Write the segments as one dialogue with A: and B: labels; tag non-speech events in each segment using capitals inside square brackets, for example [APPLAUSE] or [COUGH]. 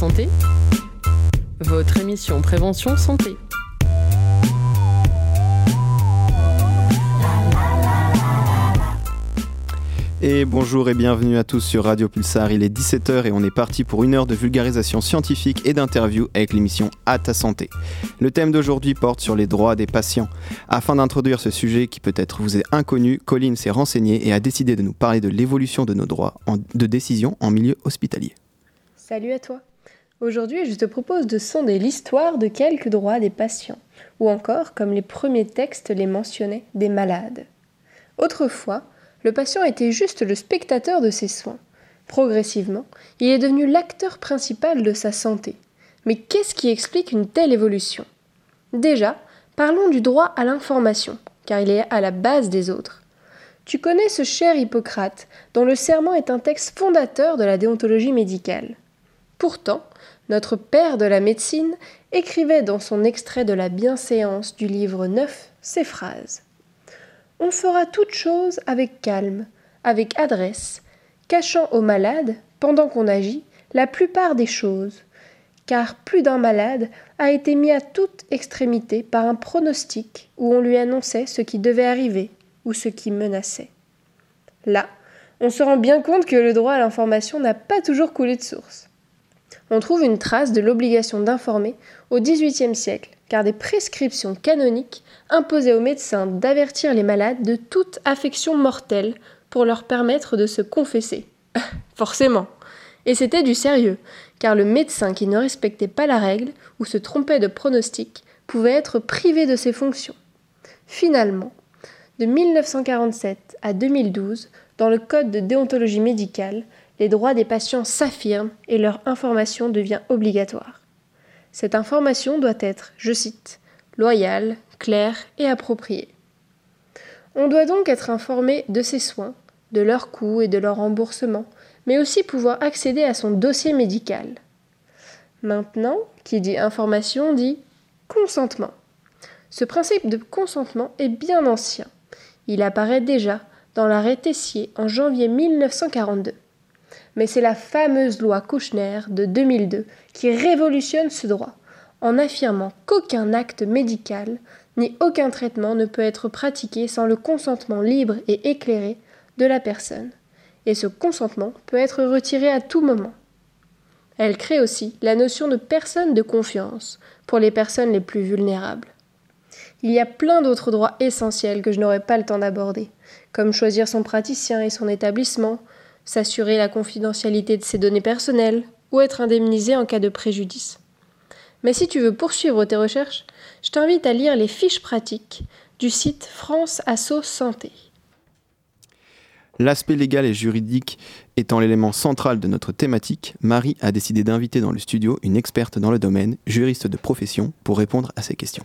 A: santé, votre émission Prévention Santé.
B: Et bonjour et bienvenue à tous sur Radio Pulsar. Il est 17h et on est parti pour une heure de vulgarisation scientifique et d'interview avec l'émission À ta santé. Le thème d'aujourd'hui porte sur les droits des patients. Afin d'introduire ce sujet qui peut-être vous est inconnu, Colline s'est renseignée et a décidé de nous parler de l'évolution de nos droits de décision en milieu hospitalier.
C: Salut à toi. Aujourd'hui, je te propose de sonder l'histoire de quelques droits des patients, ou encore, comme les premiers textes les mentionnaient, des malades. Autrefois, le patient était juste le spectateur de ses soins. Progressivement, il est devenu l'acteur principal de sa santé. Mais qu'est-ce qui explique une telle évolution? Déjà, parlons du droit à l'information, car il est à la base des autres. Tu connais ce cher Hippocrate, dont le serment est un texte fondateur de la déontologie médicale. Pourtant, notre père de la médecine écrivait dans son extrait de la bienséance du livre 9 ces phrases on fera toute chose avec calme, avec adresse, cachant au malade, pendant qu'on agit, la plupart des choses, car plus d'un malade a été mis à toute extrémité par un pronostic où on lui annonçait ce qui devait arriver ou ce qui menaçait. Là, on se rend bien compte que le droit à l'information n'a pas toujours coulé de source. On trouve une trace de l'obligation d'informer au XVIIIe siècle, car des prescriptions canoniques imposaient aux médecins d'avertir les malades de toute affection mortelle pour leur permettre de se confesser. [LAUGHS] Forcément. Et c'était du sérieux, car le médecin qui ne respectait pas la règle ou se trompait de pronostic pouvait être privé de ses fonctions. Finalement, de 1947 à 2012, dans le Code de déontologie médicale, les droits des patients s'affirment et leur information devient obligatoire. Cette information doit être, je cite, loyale, claire et appropriée. On doit donc être informé de ses soins, de leurs coûts et de leur remboursement, mais aussi pouvoir accéder à son dossier médical. Maintenant, qui dit information dit consentement. Ce principe de consentement est bien ancien. Il apparaît déjà dans l'arrêt Tessier en janvier 1942 mais c'est la fameuse loi Kouchner de 2002 qui révolutionne ce droit, en affirmant qu'aucun acte médical ni aucun traitement ne peut être pratiqué sans le consentement libre et éclairé de la personne, et ce consentement peut être retiré à tout moment. Elle crée aussi la notion de personne de confiance pour les personnes les plus vulnérables. Il y a plein d'autres droits essentiels que je n'aurai pas le temps d'aborder, comme choisir son praticien et son établissement, s'assurer la confidentialité de ses données personnelles ou être indemnisé en cas de préjudice. Mais si tu veux poursuivre tes recherches, je t'invite à lire les fiches pratiques du site France Asso Santé.
B: L'aspect légal et juridique étant l'élément central de notre thématique, Marie a décidé d'inviter dans le studio une experte dans le domaine, juriste de profession, pour répondre à ces questions.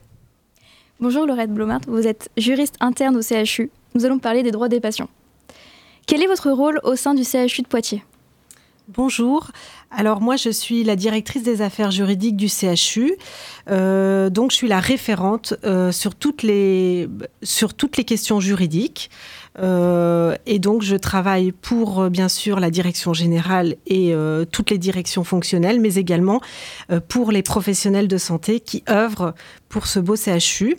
D: Bonjour Laurette Blomart, vous êtes juriste interne au CHU. Nous allons parler des droits des patients. Quel est votre rôle au sein du CHU de Poitiers?
E: Bonjour. Alors moi, je suis la directrice des affaires juridiques du CHU. Euh, donc, je suis la référente euh, sur, toutes les, sur toutes les questions juridiques. Euh, et donc, je travaille pour, bien sûr, la direction générale et toutes les directions fonctionnelles, mais également pour les professionnels de santé qui œuvrent pour ce beau CHU.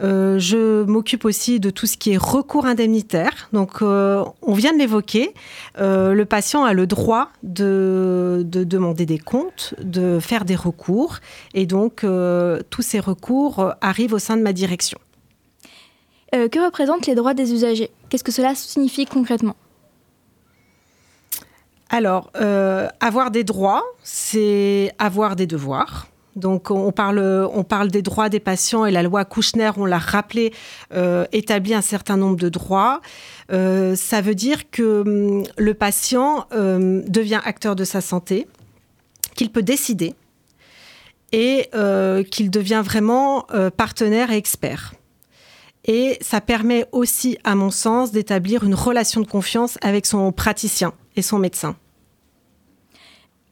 E: Euh, je m'occupe aussi de tout ce qui est recours indemnitaire. Donc, euh, on vient de l'évoquer. Euh, le patient a le droit de, demander des comptes, de faire des recours. Et donc, tous ces recours arrivent au sein de ma direction.
D: Que représentent les droits des usagers? Qu'est-ce que cela signifie concrètement?
E: Alors, avoir des droits, c'est avoir des devoirs. Donc on parle, des droits des patients et la loi Kouchner, on l'a rappelé, euh, établit un certain nombre de droits. Euh, ça veut dire que hum, le patient euh, devient acteur de sa santé, qu'il peut décider et qu'il devient vraiment partenaire et expert. Et ça permet aussi, à mon sens, d'établir une relation de confiance avec son praticien et son médecin.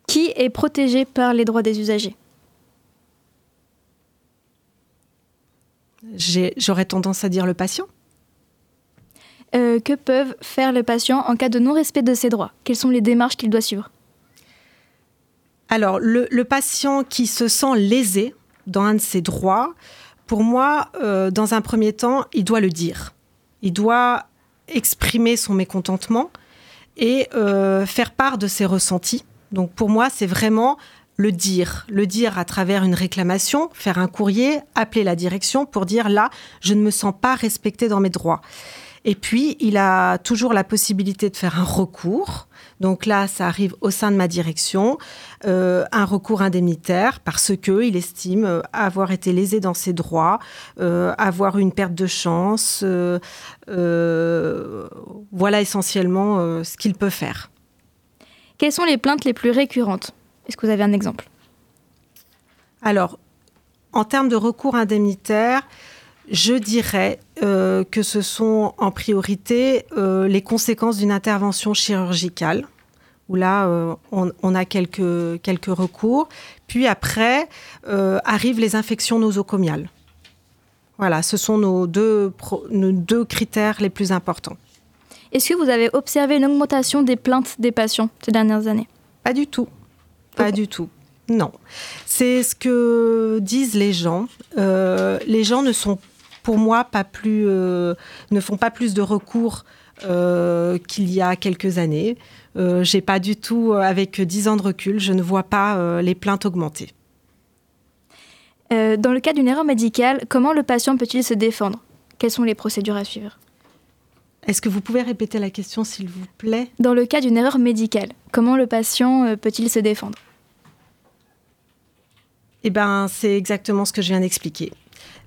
D: Qui est protégé par les droits des usagers?
E: J'aurais tendance à dire le patient.
D: Euh, que peuvent faire les patients en cas de non-respect de ses droits? Quelles sont les démarches qu'il doit suivre?
E: Alors, le, patient qui se sent lésé dans un de ses droits, pour moi, euh, dans un premier temps, il doit le dire. Il doit exprimer son mécontentement et euh, faire part de ses ressentis. Donc pour moi, c'est vraiment le dire, le dire à travers une réclamation, faire un courrier, appeler la direction pour dire là, je ne me sens pas respecté dans mes droits. Et puis, il a toujours la possibilité de faire un recours. Donc là, ça arrive au sein de ma direction, euh, un recours indemnitaire parce que il estime euh, avoir été lésé dans ses droits, euh, avoir une perte de chance. voilà essentiellement ce qu'il peut faire.
D: Quelles sont les plaintes les plus récurrentes? Est-ce que vous avez un exemple?
E: Alors, en termes de recours indemnitaire, je dirais euh, que ce sont en priorité euh, les conséquences d'une intervention chirurgicale, où là, euh, on, a quelques, quelques recours. Puis après, arrivent les infections nosocomiales. Voilà, ce sont nos deux, nos deux critères les plus importants.
D: Est-ce que vous avez observé une augmentation des plaintes des patients ces dernières années?
E: Pas du tout. Pas du tout. Non. C'est ce que disent les gens. les gens ne sont pour moi, pas plus, euh, ne font pas plus de recours euh, qu'il y a quelques années. Euh, j'ai pas du tout, avec 10 ans de recul, je ne vois pas les plaintes augmenter.
D: dans le cas d'une erreur médicale, comment le patient peut-il se défendre? Quelles sont les procédures à suivre?
E: Est-ce que vous pouvez répéter la question, s'il vous plaît?
D: Dans le cas d'une erreur médicale, comment le patient peut-il se défendre?
E: Eh ben, c'est exactement ce que je viens d'expliquer.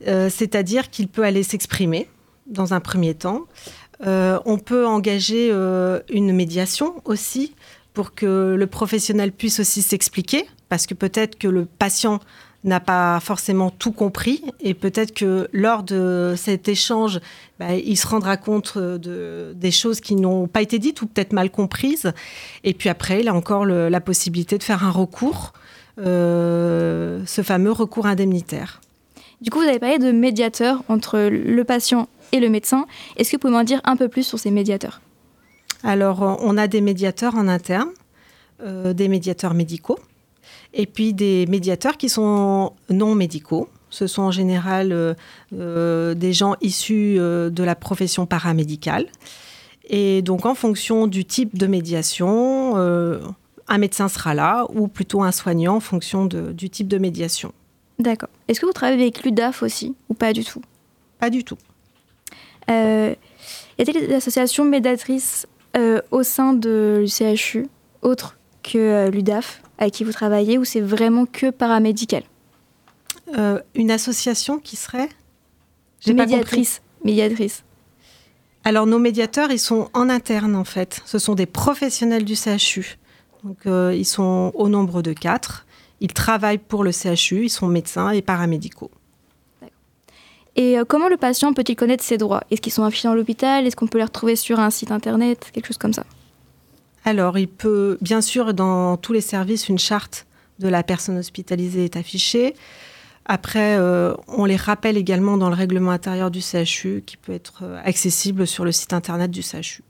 E: Euh, c'est-à-dire qu'il peut aller s'exprimer dans un premier temps. Euh, on peut engager euh, une médiation aussi pour que le professionnel puisse aussi s'expliquer, parce que peut-être que le patient n'a pas forcément tout compris et peut-être que lors de cet échange, bah, il se rendra compte de, des choses qui n'ont pas été dites ou peut-être mal comprises. Et puis après, il a encore la possibilité de faire un recours, ce fameux recours indemnitaire.
D: Du coup, vous avez parlé de médiateurs entre le patient et le médecin. Est-ce que vous pouvez m'en dire un peu plus sur ces médiateurs?
E: Alors, euh, on a des médiateurs en interne, euh, des médiateurs médicaux, et puis des médiateurs qui sont non médicaux. Ce sont en général euh, des gens issus de la profession paramédicale. Et donc, en fonction du type de médiation, un médecin sera là, ou plutôt un soignant en fonction du type de médiation.
D: D'accord. Est-ce que vous travaillez avec l'UDAF aussi ou pas du tout?
E: Pas du tout.
D: Euh, y a-t-il des associations médiatrices euh, au sein de l'UCHU, autres que euh, l'UDAF, avec qui vous travaillez, ou c'est vraiment que paramédical?
E: Euh, Une association qui serait?
D: Médiatrice. médiatrice.
E: Alors nos médiateurs, ils sont en interne en fait. Ce sont des professionnels du CHU. Donc ils sont au nombre de quatre. Ils travaillent pour le CHU, ils sont médecins et paramédicaux.
D: Et euh, comment le patient peut-il connaître ses droits? Est-ce qu'ils sont affichés dans l'hôpital? Est-ce qu'on peut les retrouver sur un site internet? Quelque chose comme ça
E: Alors, il peut, bien sûr, dans tous les services, une charte de la personne hospitalisée est affichée. Après, euh, on les rappelle également dans le règlement intérieur du CHU qui peut être euh, accessible sur le site internet du CHU.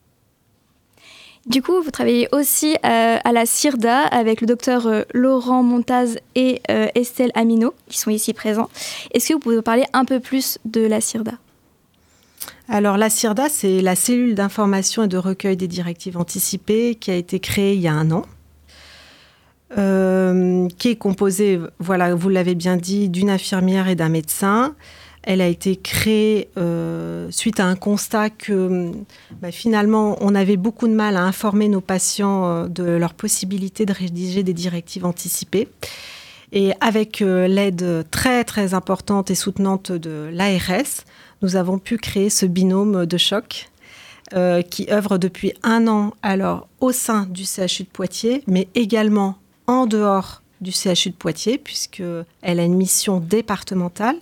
D: Du coup, vous travaillez aussi euh, à la CIRDA avec le docteur euh, Laurent Montaz et euh, Estelle Amino, qui sont ici présents. Est-ce que vous pouvez parler un peu plus de la CIRDA
E: alors la CIRDA, c'est la cellule d'information et de recueil des directives anticipées qui a été créée il y a un an, qui est composée, voilà, vous l'avez bien dit, d'une infirmière et d'un médecin. Elle a été créée euh, suite à un constat que bah, finalement on avait beaucoup de mal à informer nos patients euh, de leur possibilité de rédiger des directives anticipées. Et avec euh, l'aide très très importante et soutenante de l'ARS, nous avons pu créer ce binôme de choc qui œuvre depuis un an alors au sein du CHU de Poitiers, mais également en dehors du CHU de Poitiers, puisqu'elle a une mission départementale.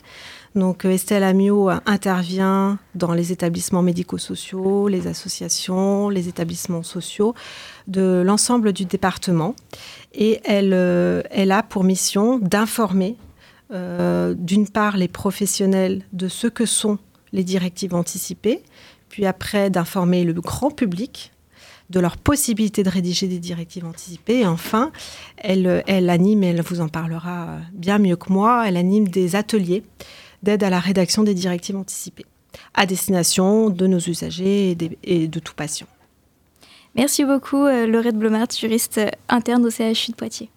E: Donc euh, Estelle Amiot intervient dans les établissements médico-sociaux, les associations, les établissements sociaux de l'ensemble du département. Et elle, euh, a pour mission d'informer euh, d'une part les professionnels de ce que sont les directives anticipées, puis après d'informer le grand public de leur possibilité de rédiger des directives anticipées. Et enfin, elle, elle anime, elle vous en parlera bien mieux que moi, elle anime des ateliers d'aide à la rédaction des directives anticipées à destination de nos usagers et, de tout patient.
D: Merci beaucoup, euh, Laurette Blomart, juriste interne au CHU de Poitiers.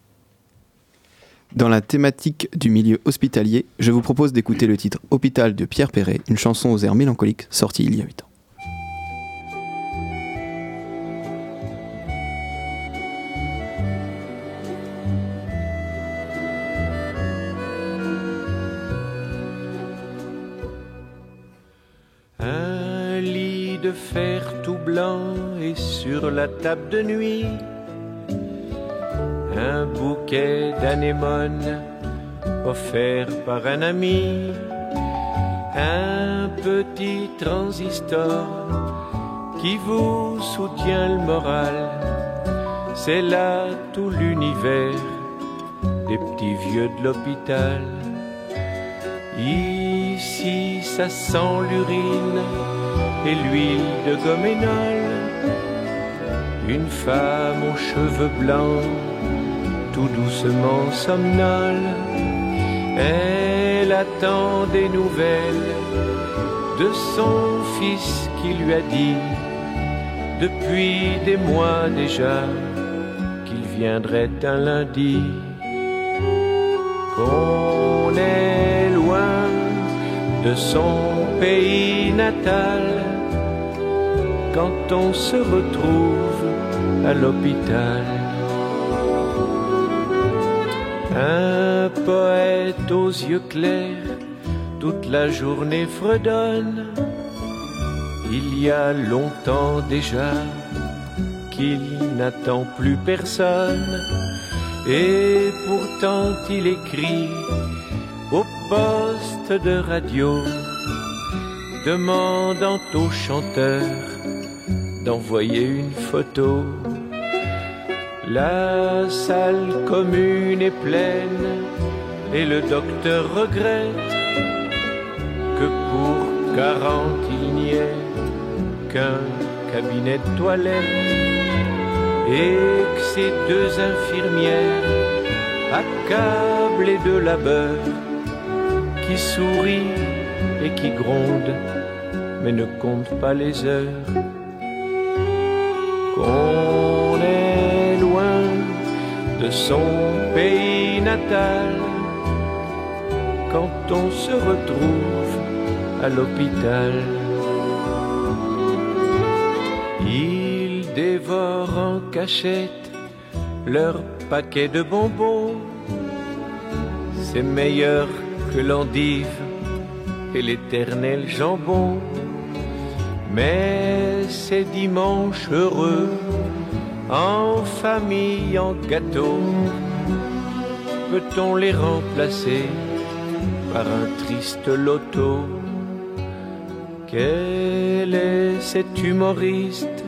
B: Dans la thématique du milieu hospitalier, je vous propose d'écouter le titre Hôpital de Pierre Perret, une chanson aux airs mélancoliques sortie il y a 8 ans.
F: Tout blanc et sur la table de nuit un bouquet d'anémones offert par un ami, un petit transistor qui vous soutient le moral. C'est là tout l'univers des petits vieux de l'hôpital. Ici, ça sent l'urine et l'huile de goménol. Une femme aux cheveux blancs tout doucement somnole. Elle attend des nouvelles de son fils qui lui a dit depuis des mois déjà qu'il viendrait un lundi. Qu'on est loin de son pays natal quand on se retrouve à l'hôpital. Un poète aux yeux clairs, toute la journée fredonne. Il y a longtemps déjà qu'il n'attend plus personne. Et pourtant il écrit au poste de radio, demandant au chanteur d'envoyer une photo. La salle commune est pleine et le docteur regrette que pour quarante il n'y ait qu'un cabinet de toilette et que ces deux infirmières accablées de labeur qui sourient et qui grondent mais ne comptent pas les heures qu'on est de son pays natal quand on se retrouve à l'hôpital. Ils dévorent en cachette leur paquet de bonbons. C'est meilleur que l'endive et l'éternel jambon. Mais c'est dimanche heureux en famille, en gâteau, peut-on les remplacer par un triste loto? Quel est cet humoriste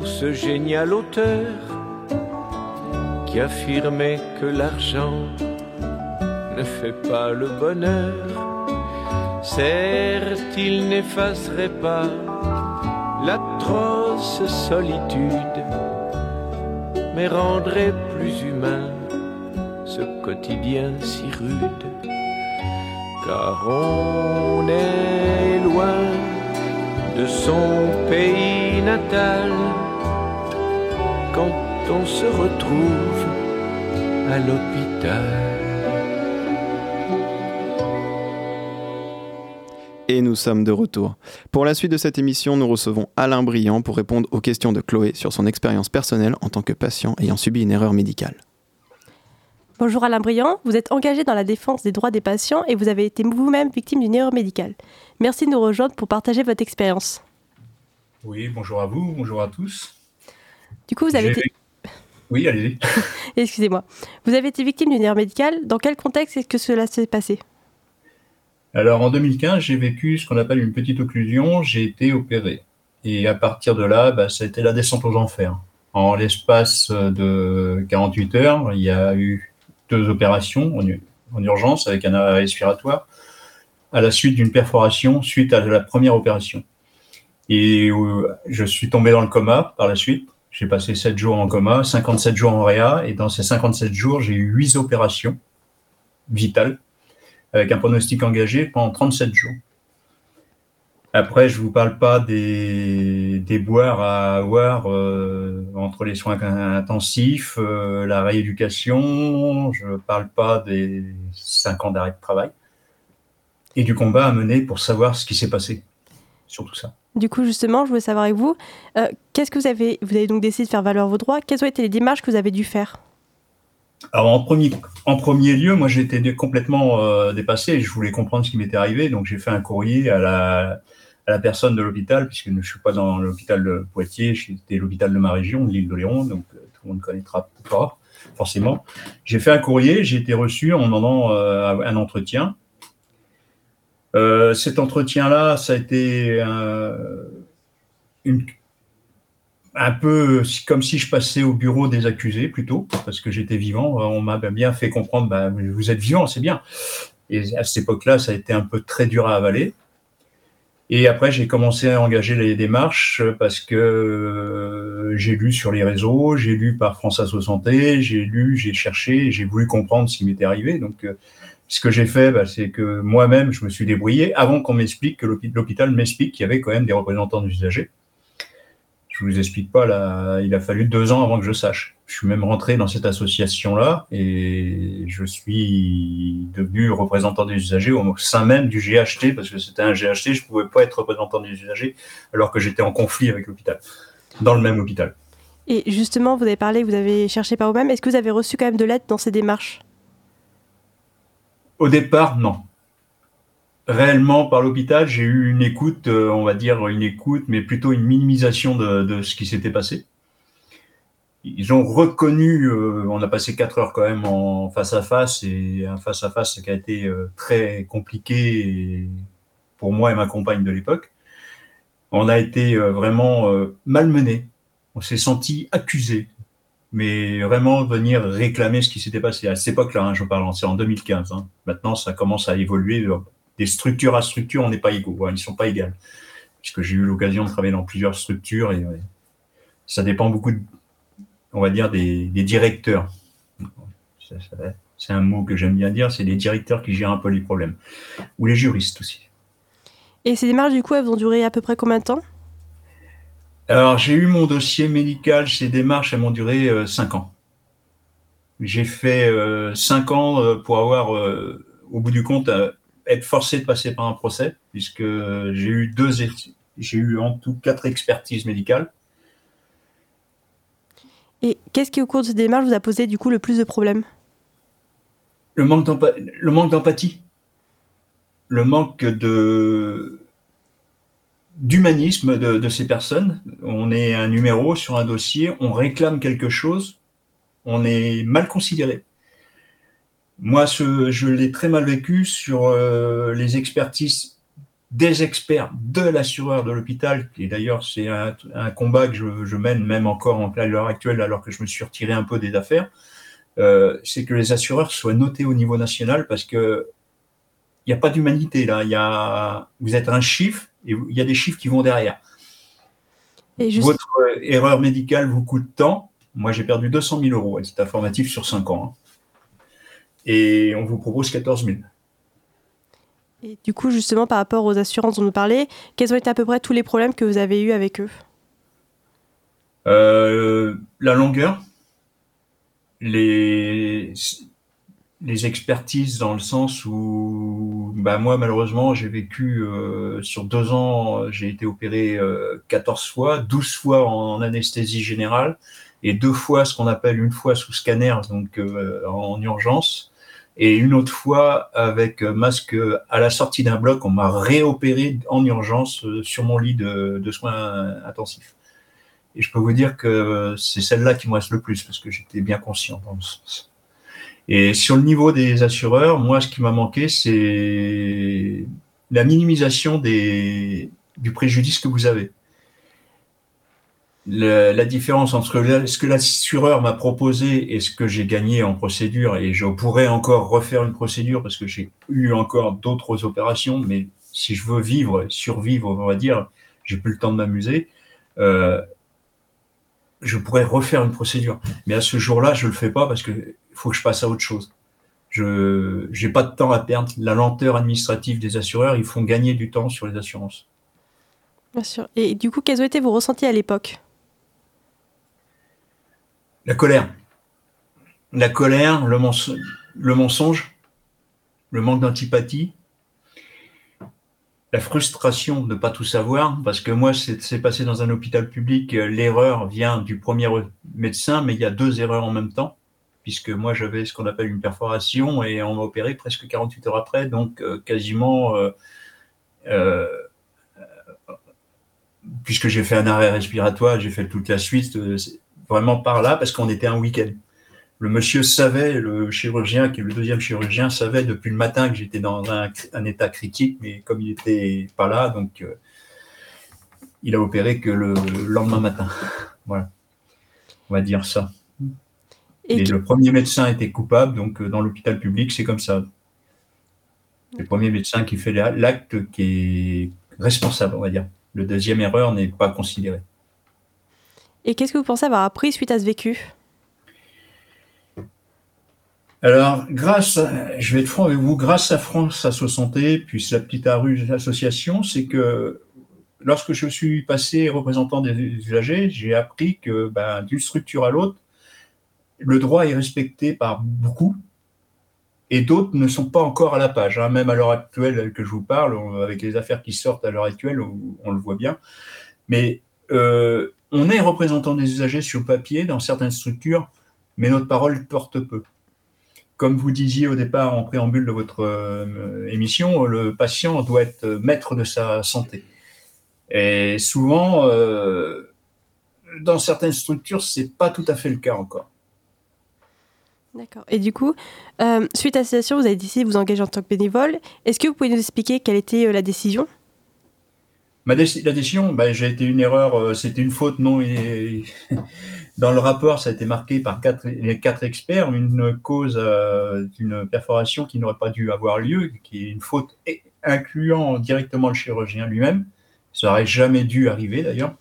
F: ou ce génial auteur qui affirmait que l'argent ne fait pas le bonheur? Certes, il n'effacerait pas l'atroce solitude mais rendrait plus humain ce quotidien si rude. Car on est loin de son pays natal quand on se retrouve à l'hôpital.
B: Et nous sommes de retour. Pour la suite de cette émission, nous recevons Alain Briand pour répondre aux questions de Chloé sur son expérience personnelle en tant que patient ayant subi une erreur médicale.
G: Bonjour Alain Briand, vous êtes engagé dans la défense des droits des patients et vous avez été vous-même victime d'une erreur médicale. Merci de nous rejoindre pour partager votre expérience.
H: Oui, bonjour à vous, bonjour à tous.
G: Du coup, vous avez été...
H: Oui, allez-y. [LAUGHS]
G: Excusez-moi. Vous avez été victime d'une erreur médicale. Dans quel contexte est-ce que cela s'est passé?
H: Alors en 2015, j'ai vécu ce qu'on appelle une petite occlusion, j'ai été opéré. Et à partir de là, bah, ça a été la descente aux enfers. En l'espace de 48 heures, il y a eu deux opérations en, urgence avec un arrêt respiratoire, à la suite d'une perforation suite à la première opération. Et euh, je suis tombé dans le coma par la suite. J'ai passé 7 jours en coma, 57 jours en réa, et dans ces 57 jours, j'ai eu 8 opérations vitales, avec un pronostic engagé pendant 37 jours. Après, je ne vous parle pas des, des boires à avoir euh, entre les soins intensifs, euh, la rééducation, je ne parle pas des 5 ans d'arrêt de travail, et du combat à mener pour savoir ce qui s'est passé sur tout ça.
G: Du coup, justement, je voulais savoir avec vous, euh, qu'est-ce que vous avez, vous avez donc décidé de faire valoir vos droits, quelles ont été les démarches que vous avez dû faire?
H: Alors, en premier, en premier lieu, moi, j'étais complètement euh, dépassé, je voulais comprendre ce qui m'était arrivé, donc j'ai fait un courrier à la, à la personne de l'hôpital, puisque je ne suis pas dans l'hôpital de Poitiers, c'était l'hôpital de ma région, l'île de Léon, donc euh, tout le monde connaîtra pas, forcément. J'ai fait un courrier, j'ai été reçu en demandant un entretien, euh, cet entretien-là, ça a été euh, un peu comme si je passais au bureau des accusés plutôt, parce que j'étais vivant. On m'a bien fait comprendre, bah, vous êtes vivant, c'est bien. Et à cette époque-là, ça a été un peu très dur à avaler. Et après, j'ai commencé à engager les démarches parce que euh, j'ai lu sur les réseaux, j'ai lu par France Asso Santé, j'ai lu, j'ai cherché, j'ai voulu comprendre ce qui m'était arrivé. Donc, ce que j'ai fait, bah, c'est que moi-même, je me suis débrouillé avant qu'on m'explique que l'hôpital m'explique qu'il y avait quand même des représentants d'usagers. Je vous explique pas, là, il a fallu deux ans avant que je sache. Je suis même rentré dans cette association-là et je suis devenu représentant des usagers au sein même du GHT parce que c'était un GHT, je pouvais pas être représentant des usagers alors que j'étais en conflit avec l'hôpital, dans le même hôpital.
G: Et justement, vous avez parlé, vous avez cherché par vous-même. Est-ce que vous avez reçu quand même de l'aide dans ces démarches?
H: Au départ, non. Réellement, par l'hôpital, j'ai eu une écoute, euh, on va dire une écoute, mais plutôt une minimisation de, ce qui s'était passé. Ils ont reconnu, euh, on a passé quatre heures quand même en face à face, et un face à face qui a été euh, très compliqué pour moi et ma compagne de l'époque. On a été vraiment malmenés. On s'est senti accusés mais vraiment venir réclamer ce qui s'était passé à cette époque-là. Hein, je parle, c'est en 2015. Hein. Maintenant, ça commence à évoluer. Des structures à structure, on n'est pas égaux. Hein, ils ne sont pas égales. Puisque j'ai eu l'occasion de travailler dans plusieurs structures et ça dépend beaucoup, on va dire, des, directeurs. C'est un mot que j'aime bien dire, c'est les directeurs qui gèrent un peu les problèmes. Ou les juristes aussi.
G: Et ces démarches, du coup, elles vont durer à peu près combien de temps?
H: Alors, j'ai eu mon dossier médical, ces démarches, elles m'ont duré euh, cinq ans. J'ai fait euh, cinq ans euh, pour avoir, au bout du compte, être forcé de passer par un procès, puisque j'ai eu deux, j'ai eu en tout quatre expertises médicales.
G: Et qu'est-ce qui, au cours de ces démarches, vous a posé du coup le plus de problèmes?
H: Le manque d'empathie. Le manque de d'humanisme de, ces personnes. On est un numéro sur un dossier, on réclame quelque chose, on est mal considéré. Moi, ce, je l'ai très mal vécu sur euh, les expertises des experts de l'assureur de l'hôpital, et d'ailleurs c'est un, combat que je, mène même encore à l'heure actuelle, alors que je me suis retiré un peu des affaires, euh, c'est que les assureurs soient notés au niveau national parce que il n'y a pas d'humanité là. Il y a, vous êtes un chiffre et il y a des chiffres qui vont derrière. Votre euh, erreur médicale vous coûte tant. Moi, j'ai perdu 200 000 euros à titre informatif sur 5 ans. Hein. Et on vous propose 14 000.
G: Et du coup, justement, par rapport aux assurances dont nous parlait, quels ont été à peu près tous les problèmes que vous avez eus avec eux?
H: Euh, La longueur, les, les expertises dans le sens où bah moi malheureusement j'ai vécu euh, sur deux ans j'ai été opéré euh, 14 fois 12 fois en anesthésie générale et deux fois ce qu'on appelle une fois sous scanner donc euh, en urgence et une autre fois avec masque à la sortie d'un bloc on m'a réopéré en urgence euh, sur mon lit de, de, soins intensifs et je peux vous dire que c'est celle-là qui me reste le plus parce que j'étais bien conscient dans le sens et sur le niveau des assureurs, moi, ce qui m'a manqué, c'est la minimisation des, du préjudice que vous avez. La différence entre ce que l'assureur m'a proposé et ce que j'ai gagné en procédure, et je pourrais encore refaire une procédure parce que j'ai eu encore d'autres opérations, mais si je veux vivre, survivre, on va dire, j'ai plus le temps de m'amuser, euh, je pourrais refaire une procédure. Mais à ce jour-là, je le fais pas parce que faut que je passe à autre chose. Je n'ai pas de temps à perdre. La lenteur administrative des assureurs, ils font gagner du temps sur les assurances.
G: Bien sûr. Et du coup, quels ont été vos ressentis à l'époque?
H: La colère. La colère, le, mensonge, le manque d'antipathie, la frustration de ne pas tout savoir, parce que moi, c'est passé dans un hôpital public, l'erreur vient du premier médecin, mais il y a deux erreurs en même temps puisque moi j'avais ce qu'on appelle une perforation et on m'a opéré presque 48 heures après, donc euh, quasiment, euh, euh, puisque j'ai fait un arrêt respiratoire, j'ai fait toute la suite, vraiment par là, parce qu'on était un week-end. Le monsieur savait, le chirurgien, qui est le deuxième chirurgien, savait depuis le matin que j'étais dans un, un, état critique, mais comme il n'était pas là, donc il a opéré que le lendemain matin. [LAUGHS] voilà, on va dire ça. Et, le premier médecin était coupable, donc euh, dans l'hôpital public, c'est comme ça. Le premier médecin qui fait l'acte qui est responsable, on va dire. Le deuxième erreur n'est pas considéré.
G: Et qu'est-ce que vous pensez avoir appris suite à ce vécu?
H: Alors, grâce, je vais être franc avec vous, grâce à France Asso Santé, puis la petite rue association, c'est que lorsque je suis passé représentant des usagers, j'ai appris que ben, d'une structure à l'autre, le droit est respecté par beaucoup et d'autres ne sont pas encore à la page. Hein. Même à l'heure actuelle que je vous parle, avec les affaires qui sortent à l'heure actuelle, on, le voit bien. Mais euh, on est représentant des usagers sur papier dans certaines structures, mais notre parole porte peu. Comme vous disiez au départ en préambule de votre euh, émission, le patient doit être maître de sa santé. Et souvent, euh, dans certaines structures, ce n'est pas tout à fait le cas encore.
G: D'accord. Et du coup, euh, suite à cette situation, vous avez décidé de vous engager en tant que bénévole. Est-ce que vous pouvez nous expliquer quelle était la décision?
H: La décision, bah, j'ai été une erreur, euh, c'était une faute non. [LAUGHS] Dans le rapport, ça a été marqué par quatre, les quatre experts, une cause d'une perforation qui n'aurait pas dû avoir lieu, qui est une faute incluant directement le chirurgien lui-même. Ça n'aurait jamais dû arriver d'ailleurs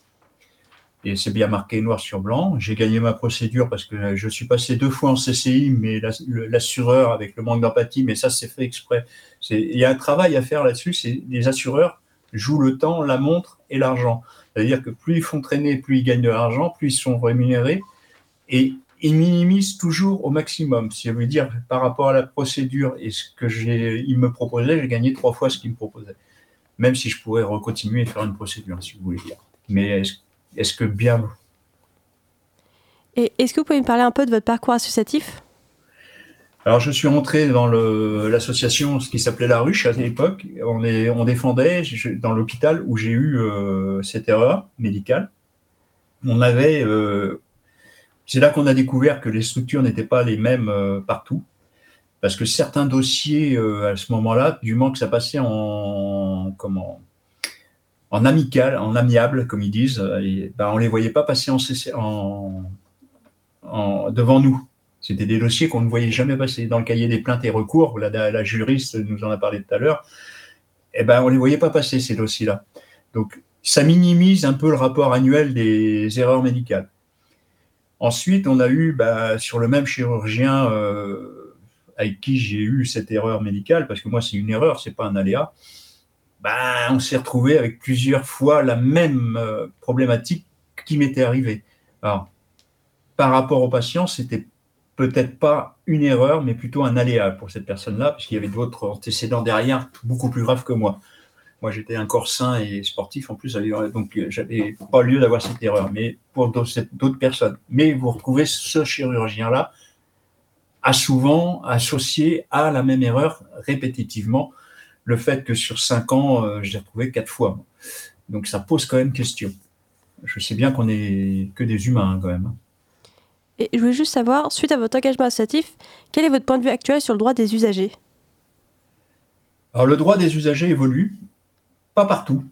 H: et c'est bien marqué noir sur blanc. J'ai gagné ma procédure parce que je suis passé deux fois en CCI, mais l'assureur avec le manque d'empathie, mais ça c'est fait exprès. Il y a un travail à faire là-dessus, c'est les assureurs jouent le temps, la montre et l'argent. C'est-à-dire que plus ils font traîner, plus ils gagnent de l'argent, plus ils sont rémunérés, et ils minimisent toujours au maximum. Ça veut dire par rapport à la procédure et ce que j'ai, me proposait, j'ai gagné trois fois ce qu'il me proposait. Même si je pourrais recontinuer et faire une procédure, si vous voulez dire. Mais est-ce que bien.
G: Et est-ce que vous pouvez me parler un peu de votre parcours associatif?
H: Alors, je suis rentré dans l'association, ce qui s'appelait La Ruche à l'époque. On, on défendait dans l'hôpital où j'ai eu euh, cette erreur médicale. On avait, euh, c'est là qu'on a découvert que les structures n'étaient pas les mêmes euh, partout, parce que certains dossiers à ce moment-là, du moment que ça passait en comment en amical, en amiable, comme ils disent, et, ben, on les voyait pas passer en, en, devant nous. C'était des dossiers qu'on ne voyait jamais passer. Dans le cahier des plaintes et recours, la, juriste nous en a parlé tout à l'heure, eh ben, on ne les voyait pas passer, ces dossiers-là. Donc, ça minimise un peu le rapport annuel des erreurs médicales. Ensuite, on a eu ben, sur le même chirurgien euh, avec qui j'ai eu cette erreur médicale, parce que moi, c'est une erreur, c'est pas un aléa. Ben, on s'est retrouvé avec plusieurs fois la même euh, problématique qui m'était arrivée. Alors, par rapport au patient, c'était peut-être pas une erreur, mais plutôt un aléa pour cette personne-là, puisqu'il y avait d'autres antécédents derrière, beaucoup plus graves que moi. Moi, j'étais un corps sain et sportif en plus, donc j'avais pas lieu d'avoir cette erreur, mais pour d'autres personnes. Mais vous retrouvez ce chirurgien-là a souvent associé à la même erreur répétitivement le fait que sur cinq ans, euh, je l'ai retrouvé quatre fois. Donc ça pose quand même question. Je sais bien qu'on n'est que des humains hein, quand même.
G: Et je voulais juste savoir, suite à votre engagement associatif, quel est votre point de vue actuel sur le droit des usagers?
H: Alors le droit des usagers évolue, pas partout.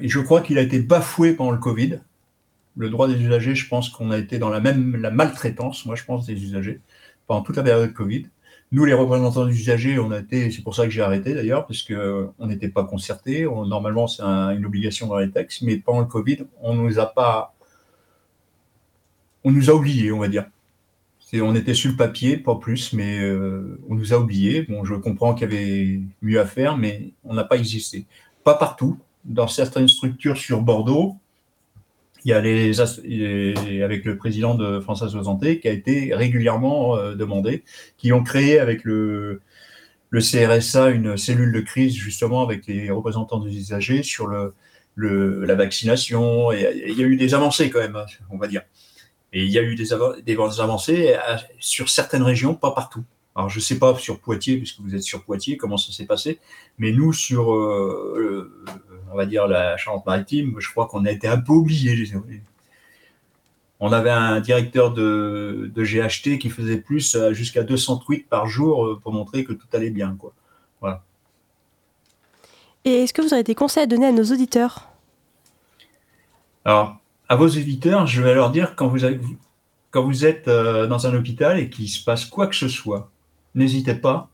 H: Je crois qu'il a été bafoué pendant le Covid. Le droit des usagers, je pense qu'on a été dans la même la maltraitance, moi je pense, des usagers, pendant toute la période de Covid. Nous, les représentants des usagers, on a été, c'est pour ça que j'ai arrêté d'ailleurs, parce qu'on n'était pas concertés. normalement, c'est une obligation dans les textes, mais pendant le Covid, on nous a pas, on nous a oubliés, on va dire. on était sur le papier, pas plus, mais euh, on nous a oubliés. Bon, je comprends qu'il y avait mieux à faire, mais on n'a pas existé. Pas partout. Dans certaines structures sur Bordeaux, il y a les, avec le président de France Santé qui a été régulièrement euh, demandé, qui ont créé avec le, le CRSA une cellule de crise justement avec les représentants des usagers sur le, la vaccination. Il y a eu des avancées quand même, hein, on va dire. Et il y a eu des, des avancées euh, sur certaines régions, pas partout. Alors je ne sais pas sur Poitiers, puisque vous êtes sur Poitiers, comment ça s'est passé, mais nous sur euh, on va dire, la Charente-Maritime, je crois qu'on a été un peu oublié. On avait un directeur de, GHT qui faisait plus euh, jusqu'à 200 tweets par jour euh, pour montrer que tout allait bien. Quoi. Voilà.
G: Et est-ce que vous aurez des conseils à donner à nos auditeurs?
H: Alors, à vos auditeurs, je vais leur dire quand vous, êtes euh, dans un hôpital et qu'il se passe quoi que ce soit, n'hésitez pas,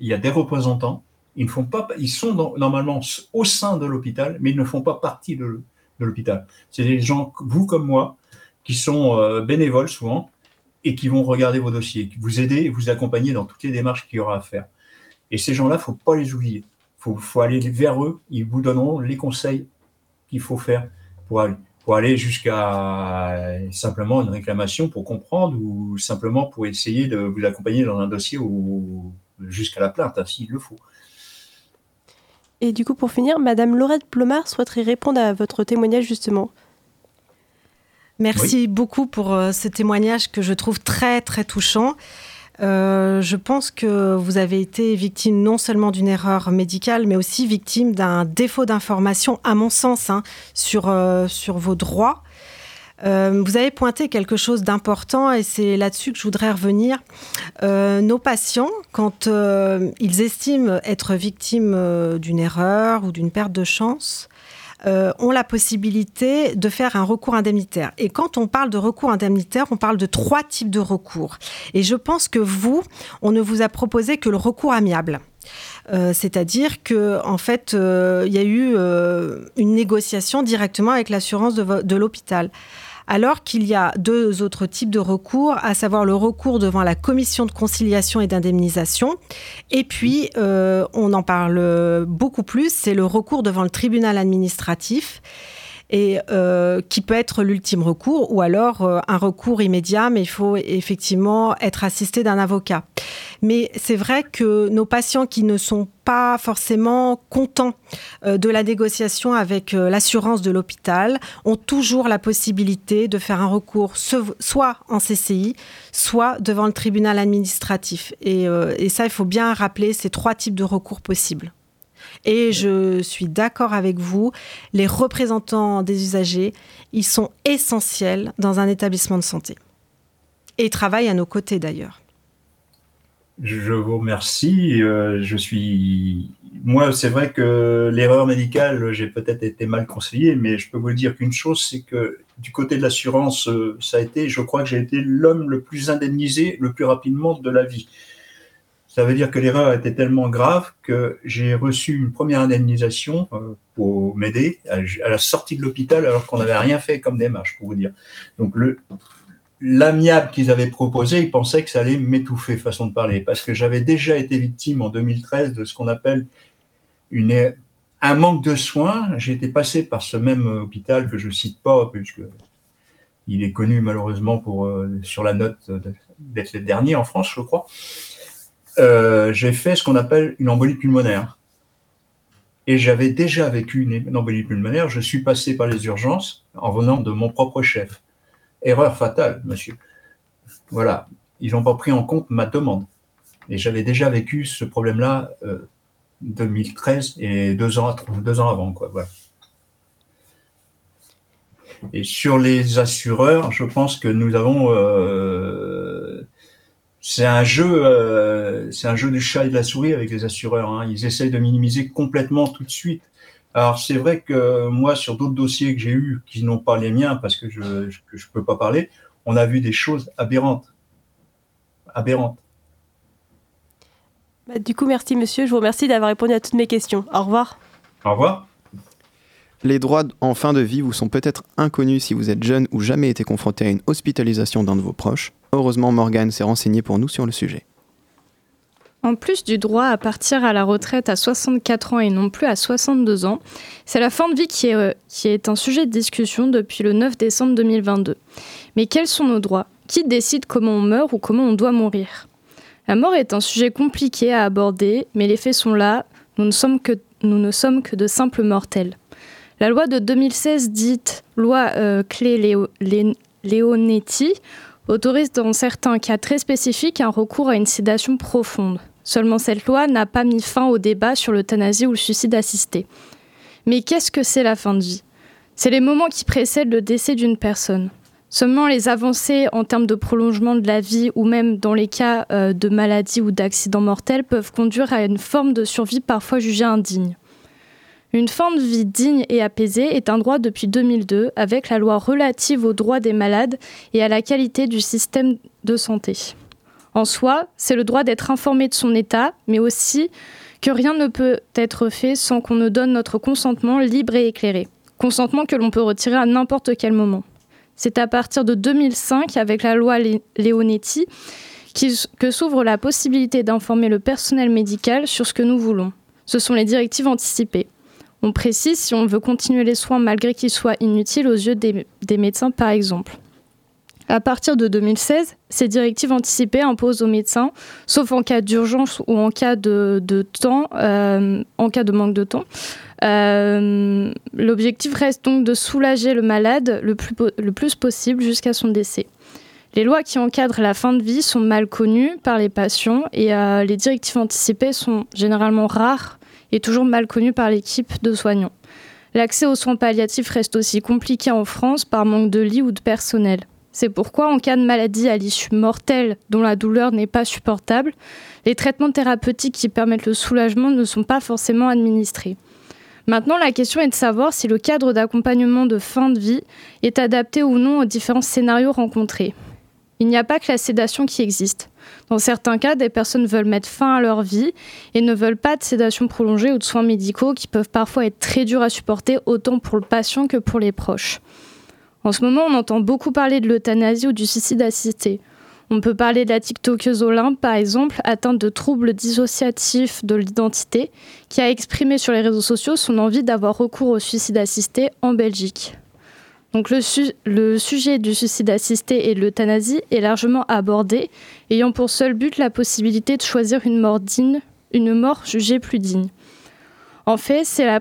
H: il y a des représentants ils, ne font pas, ils sont normalement au sein de l'hôpital, mais ils ne font pas partie de, l'hôpital. C'est des gens, vous comme moi, qui sont euh, bénévoles souvent et qui vont regarder vos dossiers, vous aider et vous accompagner dans toutes les démarches qu'il y aura à faire. Et ces gens-là, il ne faut pas les oublier. Il faut, aller vers eux, ils vous donneront les conseils qu'il faut faire pour aller, pour aller jusqu'à simplement une réclamation pour comprendre ou simplement pour essayer de vous accompagner dans un dossier ou jusqu'à la plainte, hein, s'il le faut.
G: Et du coup, pour finir, Madame Laurette Plomard souhaiterait répondre à votre témoignage justement.
E: Merci beaucoup pour euh, ce témoignage que je trouve très très touchant. Euh, je pense que vous avez été victime non seulement d'une erreur médicale, mais aussi victime d'un défaut d'information, à mon sens, hein, sur, euh, sur vos droits. Euh, vous avez pointé quelque chose d'important et c'est là-dessus que je voudrais revenir. Nos patients, quand ils estiment être victimes d'une erreur ou d'une perte de chance, ont la possibilité de faire un recours indemnitaire. Et quand on parle de recours indemnitaire, on parle de trois types de recours. Et je pense que vous, on ne vous a proposé que le recours amiable. C'est-à-dire que en fait, il y a eu une négociation directement avec l'assurance de l'hôpital alors qu'il y a deux autres types de recours, à savoir le recours devant la commission de conciliation et d'indemnisation, et puis euh, on en parle beaucoup plus, c'est le recours devant le tribunal administratif et euh, qui peut être l'ultime recours ou alors euh, un recours immédiat, mais il faut effectivement être assisté d'un avocat. Mais c'est vrai que nos patients qui ne sont pas forcément contents euh, de la négociation avec l'assurance de l'hôpital ont toujours la possibilité de faire un recours soit en CCI, soit devant le tribunal administratif. Et, et ça, il faut bien rappeler ces trois types de recours possibles. Et je suis d'accord avec vous, les représentants des usagers, ils sont essentiels dans un établissement de santé. Et ils travaillent à nos côtés d'ailleurs.
H: Je vous remercie. Euh, je suis. Moi, c'est vrai que l'erreur médicale, j'ai peut-être été mal conseillé, mais je peux vous dire qu'une chose, c'est que du côté de l'assurance, euh, ça a été, je crois que j'ai été l'homme le plus indemnisé le plus rapidement de la vie. Ça veut dire que l'erreur était tellement grave que j'ai reçu une première indemnisation euh, pour m'aider à, la sortie de l'hôpital alors qu'on n'avait rien fait comme démarche, pour vous dire. Donc le, l'amiable qu'ils avaient proposé, ils pensaient que ça allait m'étouffer, façon de parler, parce que j'avais déjà été victime en 2013 de ce qu'on appelle une, un manque de soins. J'ai été passé par ce même hôpital que je cite pas, puisque il est connu malheureusement pour, euh, sur la note d'être le dernier en France, je crois. Euh, j'ai fait ce qu'on appelle une embolie pulmonaire. Et j'avais déjà vécu une embolie pulmonaire. Je suis passé par les urgences en venant de mon propre chef. Erreur fatale, monsieur. Voilà. Ils n'ont pas pris en compte ma demande. Et j'avais déjà vécu ce problème-là euh, 2013 et deux ans, deux ans avant. Voilà. Et sur les assureurs, je pense que nous avons euh, c'est un jeu, euh, c'est un jeu du chat et de la souris avec les assureurs. Hein. Ils essayent de minimiser complètement tout de suite. Alors c'est vrai que moi, sur d'autres dossiers que j'ai eus, qui n'ont pas les miens parce que je ne peux pas parler, on a vu des choses aberrantes, aberrantes.
G: Bah, du coup, merci monsieur. Je vous remercie d'avoir répondu à toutes mes questions. Au revoir.
H: Au revoir.
B: Les droits en fin de vie vous sont peut-être inconnus si vous êtes jeune ou jamais été confronté à une hospitalisation d'un de vos proches. Heureusement, Morgane s'est renseignée pour nous sur le sujet.
I: En plus du droit à partir à la retraite à 64 ans et non plus à 62 ans, c'est la fin de vie qui est, euh, qui un sujet de discussion depuis le 9 décembre 2022. Mais quels sont nos droits? Qui décide comment on meurt ou comment on doit mourir? La mort est un sujet compliqué à aborder, mais les faits sont là, nous ne sommes que, nous ne sommes que de simples mortels. La loi de 2016 dite loi euh, Clé-Leonetti autorise dans certains cas très spécifiques un recours à une sédation profonde. Seulement cette loi n'a pas mis fin au débat sur l'euthanasie ou le suicide assisté. Mais qu'est-ce que c'est la fin de vie? C'est les moments qui précèdent le décès d'une personne. Seulement les avancées en termes de prolongement de la vie ou même dans les cas euh, de maladie ou d'accident mortel peuvent conduire à une forme de survie parfois jugée indigne. Une fin de vie digne et apaisée est un droit depuis 2002 avec la loi relative aux droits des malades et à la qualité du système de santé. En soi, c'est le droit d'être informé de son état, mais aussi que rien ne peut être fait sans qu'on ne donne notre consentement libre et éclairé. Consentement que l'on peut retirer à n'importe quel moment. C'est à partir de 2005, avec la loi Leonetti, que s'ouvre la possibilité d'informer le personnel médical sur ce que nous voulons. Ce sont les directives anticipées. On précise si on veut continuer les soins malgré qu'ils soient inutiles aux yeux des, médecins, par exemple. À partir de 2016, ces directives anticipées imposent aux médecins, sauf en cas d'urgence ou en cas de, temps, euh, en cas de manque de temps. Euh, l'objectif reste donc de soulager le malade le plus, le plus possible jusqu'à son décès. Les lois qui encadrent la fin de vie sont mal connues par les patients et euh, les directives anticipées sont généralement rares est toujours mal connu par l'équipe de soignants. L'accès aux soins palliatifs reste aussi compliqué en France par manque de lits ou de personnel. C'est pourquoi, en cas de maladie à l'issue mortelle dont la douleur n'est pas supportable, les traitements thérapeutiques qui permettent le soulagement ne sont pas forcément administrés. Maintenant, la question est de savoir si le cadre d'accompagnement de fin de vie est adapté ou non aux différents scénarios rencontrés. Il n'y a pas que la sédation qui existe. Dans certains cas, des personnes veulent mettre fin à leur vie et ne veulent pas de sédation prolongée ou de soins médicaux qui peuvent parfois être très durs à supporter autant pour le patient que pour les proches. En ce moment, on entend beaucoup parler de l'euthanasie ou du suicide assisté. On peut parler de la TikTokeuse Olympe, par exemple, atteinte de troubles dissociatifs de l'identité, qui a exprimé sur les réseaux sociaux son envie d'avoir recours au suicide assisté en Belgique. Donc le, sujet du suicide assisté et de l'euthanasie est largement abordé, ayant pour seul but la possibilité de choisir une mort digne, une mort jugée plus digne. En fait, c'est la,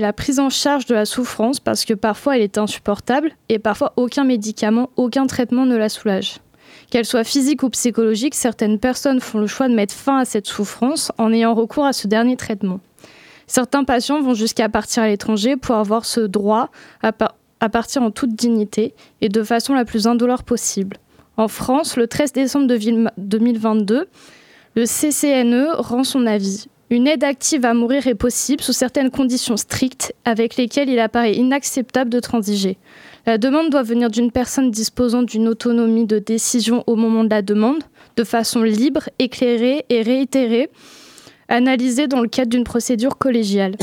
I: la prise en charge de la souffrance parce que parfois elle est insupportable et parfois aucun médicament, aucun traitement ne la soulage. Qu'elle soit physique ou psychologique, certaines personnes font le choix de mettre fin à cette souffrance en ayant recours à ce dernier traitement. Certains patients vont jusqu'à partir à l'étranger pour avoir ce droit à, à partir en toute dignité et de façon la plus indolore possible. En France, le 13 décembre 2022, le CCNE rend son avis. Une aide active à mourir est possible sous certaines conditions strictes avec lesquelles il apparaît inacceptable de transiger. La demande doit venir d'une personne disposant d'une autonomie de décision au moment de la demande, de façon libre, éclairée et réitérée, analysée dans le cadre d'une procédure collégiale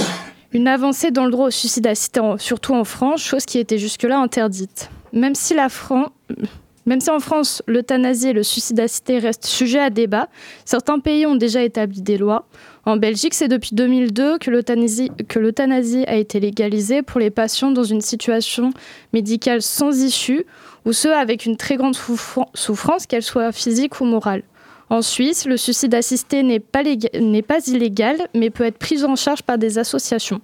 I: une avancée dans le droit au suicide assisté, surtout en France, chose qui était jusque-là interdite. Même si, en France, l'euthanasie et le suicide assisté restent sujets à débat, certains pays ont déjà établi des lois. En Belgique, c'est depuis 2002 que l'euthanasie a été légalisée pour les patients dans une situation médicale sans issue ou ceux avec une très grande souffrance, qu'elle soit physique ou morale. En Suisse, le suicide assisté n'est pas, illégal, mais peut être pris en charge par des associations.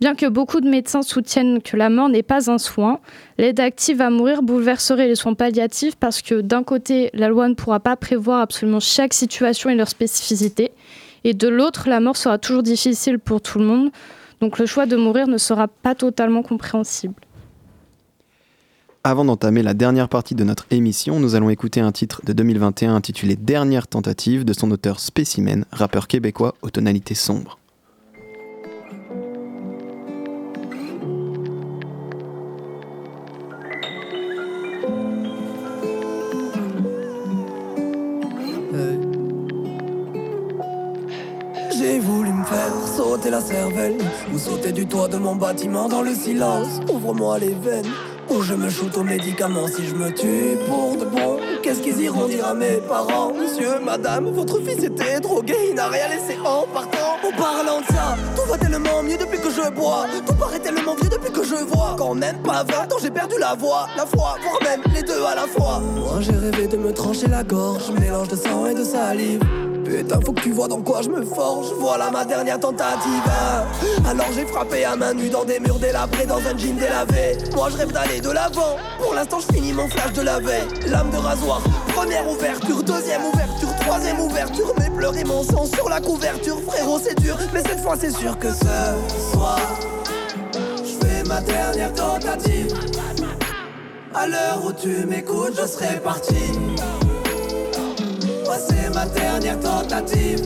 I: Bien que beaucoup de médecins soutiennent que la mort n'est pas un soin, l'aide active à mourir bouleverserait les soins palliatifs parce que d'un côté, la loi ne pourra pas prévoir absolument chaque situation et leur spécificité, et de l'autre, la mort sera toujours difficile pour tout le monde, donc le choix de mourir ne sera pas totalement compréhensible.
B: Avant d'entamer la dernière partie de notre émission, nous allons écouter un titre de 2021 intitulé Dernière tentative de son auteur Spécimen, rappeur québécois aux tonalités sombres.
J: Ou sauter du toit de mon bâtiment dans le silence. Ouvre-moi les veines. Ou je me shoot aux médicaments si je me tue pour de bon. Qu'est-ce qu'ils iront dire à mes parents? Monsieur, madame, votre fils était drogué, il n'a rien laissé en partant. En parlant de ça, tout va tellement mieux depuis que je bois. Tout paraît tellement vieux depuis que je vois. Quand même pas 20 ans, j'ai perdu la voix, la foi, voire même les deux à la fois. Moi j'ai rêvé de me trancher la gorge, mélange de sang et de salive. Putain, faut que tu vois dans quoi je me forge. Voilà ma dernière tentative. Alors j'ai frappé à main nue dans des murs délabrés, dans un jean délavé. Moi je rêve d'aller de l'avant. Pour l'instant, je finis mon flash de la veille. Lame de rasoir, première ouverture, deuxième ouverture, troisième ouverture. Mes pleurs et mon sang sur la couverture. Frérot, c'est dur, mais cette fois, c'est sûr que ce soir, je fais ma dernière tentative. À l'heure où tu m'écoutes, je serai parti. C'est ma dernière tentative.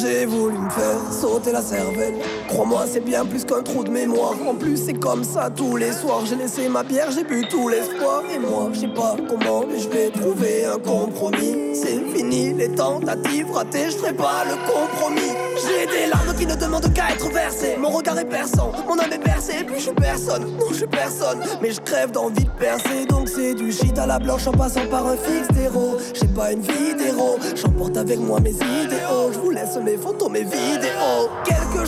J: J'ai voulu me faire sauter la cervelle Crois-moi c'est bien plus qu'un trou de mémoire. En plus c'est comme ça tous les soirs. J'ai laissé ma bière, j'ai bu tout l'espoir. Et moi je sais pas comment mais je vais trouver un compromis. C'est fini les tentatives ratées, je ferai pas le compromis. J'ai des larmes qui ne demandent qu'à être versées. Mon regard est perçant, mon âme est percée Puis je suis personne, non je suis personne. Mais je crève d'envie de percer. Donc c'est du shit à la blanche en passant par un fixe d'héros. J'ai pas une vie j'emporte avec moi mes idéaux. Je vous laisse mes photos, mes vidéos. Quelque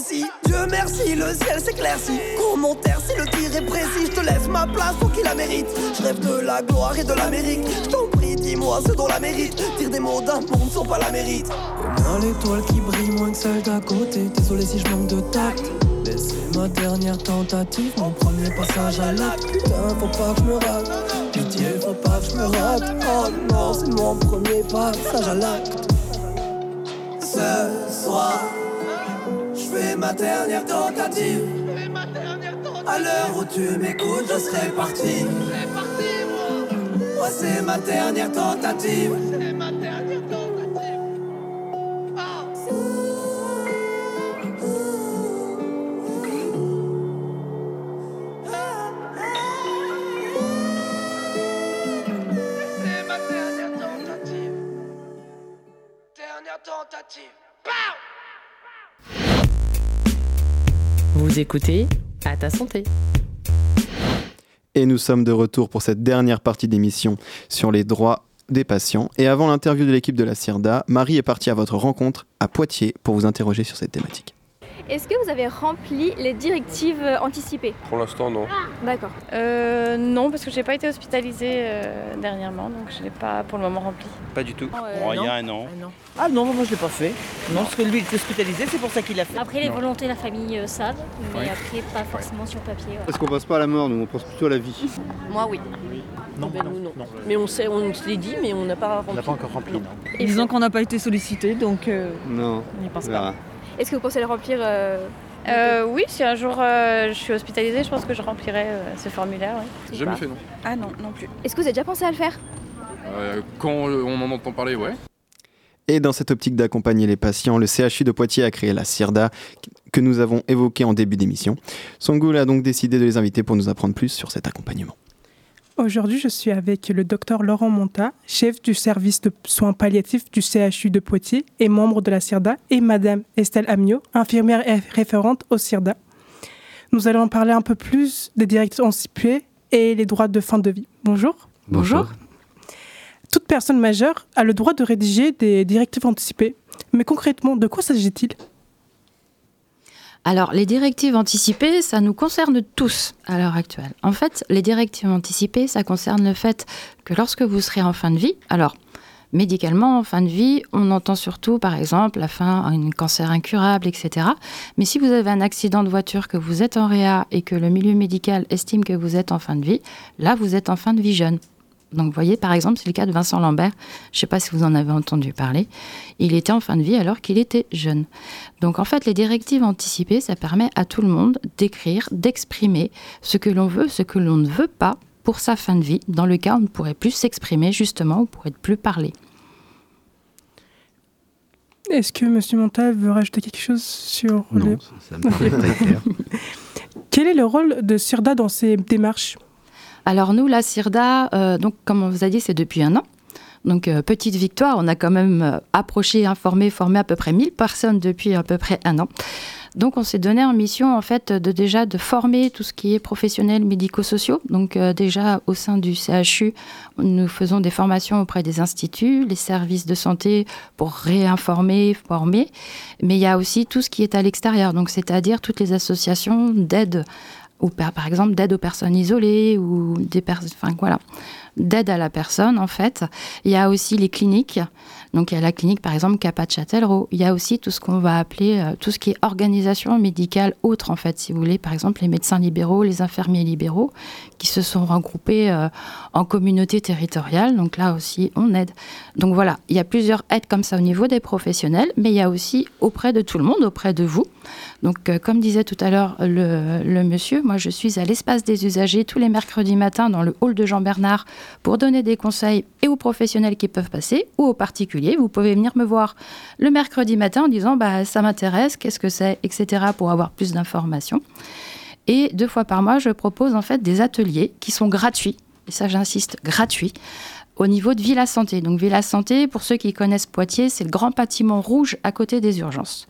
J: Dieu merci, le ciel s'éclaircit. Commentaire si le tir est précis. Je te laisse ma place pour qu'il la mérite. Je rêve de la gloire et de l'Amérique. Je t'en prie, dis-moi ce dont la mérite. Dire des mots d'un monde sont pas la mérite. Moi l'étoile qui brille moins que celle d'à côté. Désolé si je manque de tact. Mais c'est ma dernière tentative, mon premier passage à l'acte. Putain, faut pas que je me rate. Pitié, faut pas que je me rate. Oh non, c'est mon premier passage à l'acte. Ce soir, je fais ma dernière tentative. À l'heure où tu m'écoutes, je serai parti. Moi, c'est ma dernière tentative. C'est ma dernière tentative. Dernière tentative.
A: Vous écoutez À ta santé.
B: Et nous sommes de retour pour cette dernière partie d'émission sur les droits des patients. Et avant l'interview de l'équipe de la CIRDA, Marie est partie à votre rencontre à Poitiers pour vous interroger sur cette thématique.
D: Est-ce que vous avez rempli les directives euh, anticipées?
K: Pour l'instant, non.
D: D'accord.
L: Euh, non, parce que j'ai pas été hospitalisée euh, dernièrement, donc je l'ai pas pour le moment rempli.
M: Pas du tout.
L: Euh,
M: il y
L: non.
M: a un an.
N: Ah non, moi je l'ai pas fait. Non, parce que lui il est hospitalisé, c'est pour ça qu'il l'a fait.
O: Après, les
N: Non.
O: volontés de la famille euh, savent, mais
N: Oui.
O: après, pas forcément sur papier. ouais.
P: Parce qu'on pense pas à la mort, nous on pense plutôt à la vie?
O: Moi, oui.
N: Non,
O: Ben, nous, non.
N: Mais on sait, on se l'est dit, mais on n'a pas rempli.
P: On n'a pas encore rempli, non.
N: Disons qu'on n'a pas été sollicité, donc euh,
P: Non.
N: on n'y pense pas.
D: Est-ce que vous pensez le remplir euh,
L: Euh, oui, si un jour euh, je suis hospitalisée, je pense que je remplirai euh, ce formulaire. oui.
K: Jamais fait, non.
D: Ah non, non plus. Est-ce que vous avez déjà pensé à le faire?
K: Euh, quand on en entend parler, ouais.
B: Et dans cette optique d'accompagner les patients, le CHU de Poitiers a créé la CIRDA que nous avons évoquée en début d'émission. Songoul a donc décidé de les inviter pour nous apprendre plus sur cet accompagnement.
Q: Aujourd'hui, je suis avec le docteur Laurent Monta, chef du service de soins palliatifs du CHU de Poitiers et membre de la CIRDA, et Madame Estelle Amiot, infirmière et référente au CIRDA. Nous allons en parler un peu plus des directives anticipées et les droits de fin de vie. Bonjour.
R: Bonjour.
Q: Toute personne majeure a le droit de rédiger des directives anticipées. Mais concrètement, de quoi s'agit-il?
R: Alors, les directives anticipées, ça nous concerne tous à l'heure actuelle. En fait, les directives anticipées, ça concerne le fait que lorsque vous serez en fin de vie, alors médicalement en fin de vie, on entend surtout, par exemple, la fin un cancer incurable, etc. Mais si vous avez un accident de voiture, que vous êtes en réa et que le milieu médical estime que vous êtes en fin de vie, là, vous êtes en fin de vie jeune. Donc, vous voyez, par exemple, c'est le cas de Vincent Lambert. Je ne sais pas si vous en avez entendu parler. Il était en fin de vie alors qu'il était jeune. Donc, en fait, les directives anticipées, ça permet à tout le monde d'écrire, d'exprimer ce que l'on veut, ce que l'on ne veut pas pour sa fin de vie, dans le cas où on ne pourrait plus s'exprimer, justement, on ne pourrait plus parler.
Q: Est-ce que M. Monta veut rajouter quelque chose sur
R: Non,
Q: le...
R: ça me paraît [LAUGHS] très clair.
Q: Quel est le rôle de CIRDA dans ces démarches?
R: Alors nous, la CIRDA, euh, donc comme on vous a dit, c'est depuis un an. Donc, euh, petite victoire, on a quand même euh, approché, informé, formé à peu près 1000 personnes depuis à peu près un an. Donc, on s'est donné en mission, en fait, de déjà de former tout ce qui est professionnel médico-sociaux. Donc, déjà, au sein du CHU, nous faisons des formations auprès des instituts, les services de santé pour réinformer, former. Mais il y a aussi tout ce qui est à l'extérieur. Donc, c'est-à-dire toutes les associations d'aide ou par exemple d'aide aux personnes isolées ou des personnes, enfin voilà, d'aide à la personne en fait. Il y a aussi les cliniques. Donc il y a la clinique par exemple Capa de Châtellerault. Il y a aussi tout ce qu'on va appeler euh, tout ce qui est organisation médicale autre en fait, si vous voulez, par exemple les médecins libéraux, les infirmiers libéraux qui se sont regroupés euh, en communauté territoriale. Donc là aussi on aide. Donc voilà, il y a plusieurs aides comme ça au niveau des professionnels, mais il y a aussi auprès de tout le monde, auprès de vous. Donc, euh, comme disait tout à l'heure le, le monsieur, moi je suis à l'espace des usagers tous les mercredis matins dans le hall de Jean Bernard pour donner des conseils et aux professionnels qui peuvent passer ou aux particuliers. Vous pouvez venir me voir le mercredi matin en disant bah, ça m'intéresse, qu'est-ce que c'est, etc. pour avoir plus d'informations. Et deux fois par mois, je propose en fait des ateliers qui sont gratuits, et ça j'insiste, gratuits, au niveau de Villa Santé. Donc Villa Santé, pour ceux qui connaissent Poitiers, c'est le grand bâtiment rouge à côté des urgences.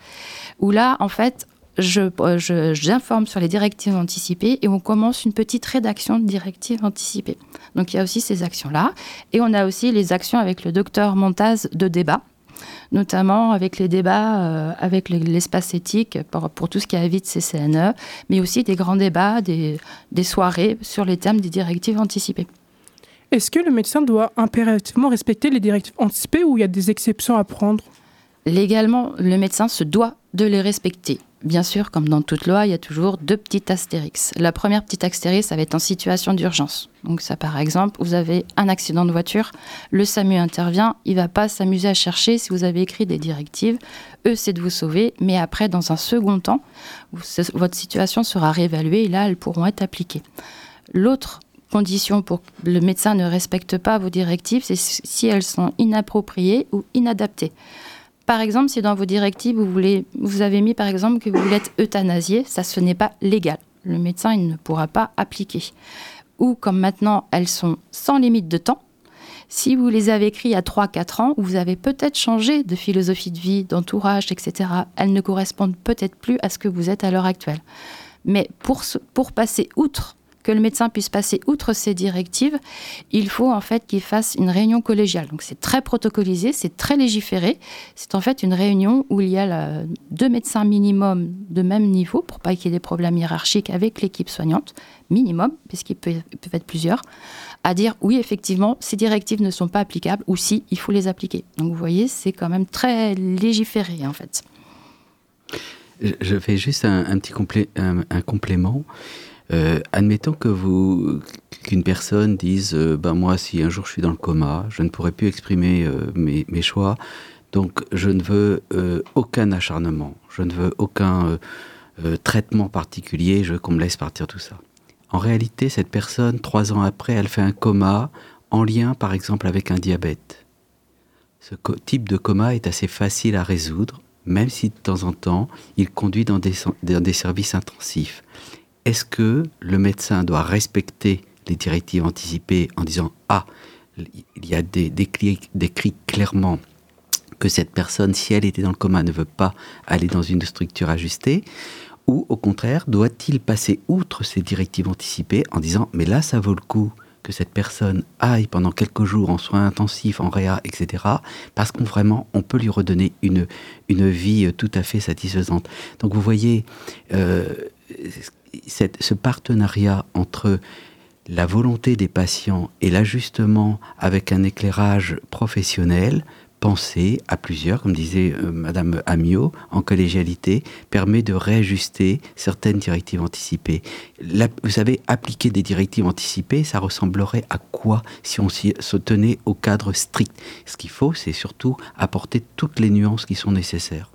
R: Où là, en fait, je, euh, je- j'informe sur les directives anticipées et on commence une petite rédaction de directives anticipées. Donc il y a aussi ces actions-là. Et on a aussi les actions avec le docteur Montaz de débat, notamment avec les débats euh, avec le- l'espace éthique pour, pour tout ce qui est avis de CCNE, mais aussi des grands débats, des, des soirées sur les thèmes des directives anticipées.
Q: Est-ce que le médecin doit impérativement respecter les directives anticipées ou il y a des exceptions à prendre?
R: Légalement, le médecin se doit de les respecter. Bien sûr, comme dans toute loi, il y a toujours deux petites astérix. La première petite astérix, ça va être en situation d'urgence. Donc ça, par exemple, vous avez un accident de voiture, le SAMU intervient, il va pas s'amuser à chercher si vous avez écrit des directives. Eux, c'est de vous sauver, mais après, dans un second temps, votre situation sera réévaluée et là, elles pourront être appliquées. L'autre condition pour que le médecin ne respecte pas vos directives, c'est si elles sont inappropriées ou inadaptées. Par exemple, si dans vos directives, vous, avez mis par exemple que vous voulez être euthanasié, ça ce n'est pas légal. Le médecin il ne pourra pas appliquer. Ou comme maintenant, elles sont sans limite de temps. Si vous les avez écrits à 3-4 ans, vous avez peut-être changé de philosophie de vie, d'entourage, etc. Elles ne correspondent peut-être plus à ce que vous êtes à l'heure actuelle. Mais pour passer outre, que le médecin puisse passer outre ces directives, il faut en fait qu'il fasse une réunion collégiale. Donc c'est très protocolisé, c'est très légiféré. C'est en fait une réunion où il y a deux médecins minimum de même niveau pour pas qu'il y ait des problèmes hiérarchiques avec l'équipe soignante, minimum, puisqu'ils peuvent, ils peuvent être plusieurs, à dire oui, effectivement, ces directives ne sont pas applicables ou si, il faut les appliquer. Donc vous voyez, c'est quand même très légiféré en fait.
M: Je- fais juste un, petit un complément. Euh, admettons que vous qu'une personne dise ben moi si un jour je suis dans le coma je ne pourrai plus exprimer euh, mes, choix. Donc je ne veux aucun acharnement. Je ne veux aucun traitement particulier. Je veux qu'on me laisse partir tout ça. En réalité cette personne trois ans après elle fait un coma en lien par exemple avec un diabète. Ce type de coma est assez facile à résoudre, même si de temps en temps, il conduit dans des services intensifs. Est-ce que le médecin doit respecter les directives anticipées en disant Ah, il y a des, décrit, décrit clairement que cette personne, si elle était dans le coma, ne veut pas aller dans une structure ajustée Ou au contraire, doit-il passer outre ces directives anticipées en disant Mais là, ça vaut le coup que cette personne aille pendant quelques jours en soins intensifs, en réa, etc. Parce qu'on vraiment, on peut lui redonner une, vie tout à fait satisfaisante. Donc vous voyez, euh, ce partenariat entre la volonté des patients et l'ajustement avec un éclairage professionnel pensé à plusieurs, comme disait euh, Madame Amiot, en collégialité, permet de réajuster certaines directives anticipées. Vous savez, appliquer des directives anticipées, ça ressemblerait à quoi si on se tenait au cadre strict? Ce qu'il faut, c'est surtout apporter toutes les nuances qui sont nécessaires.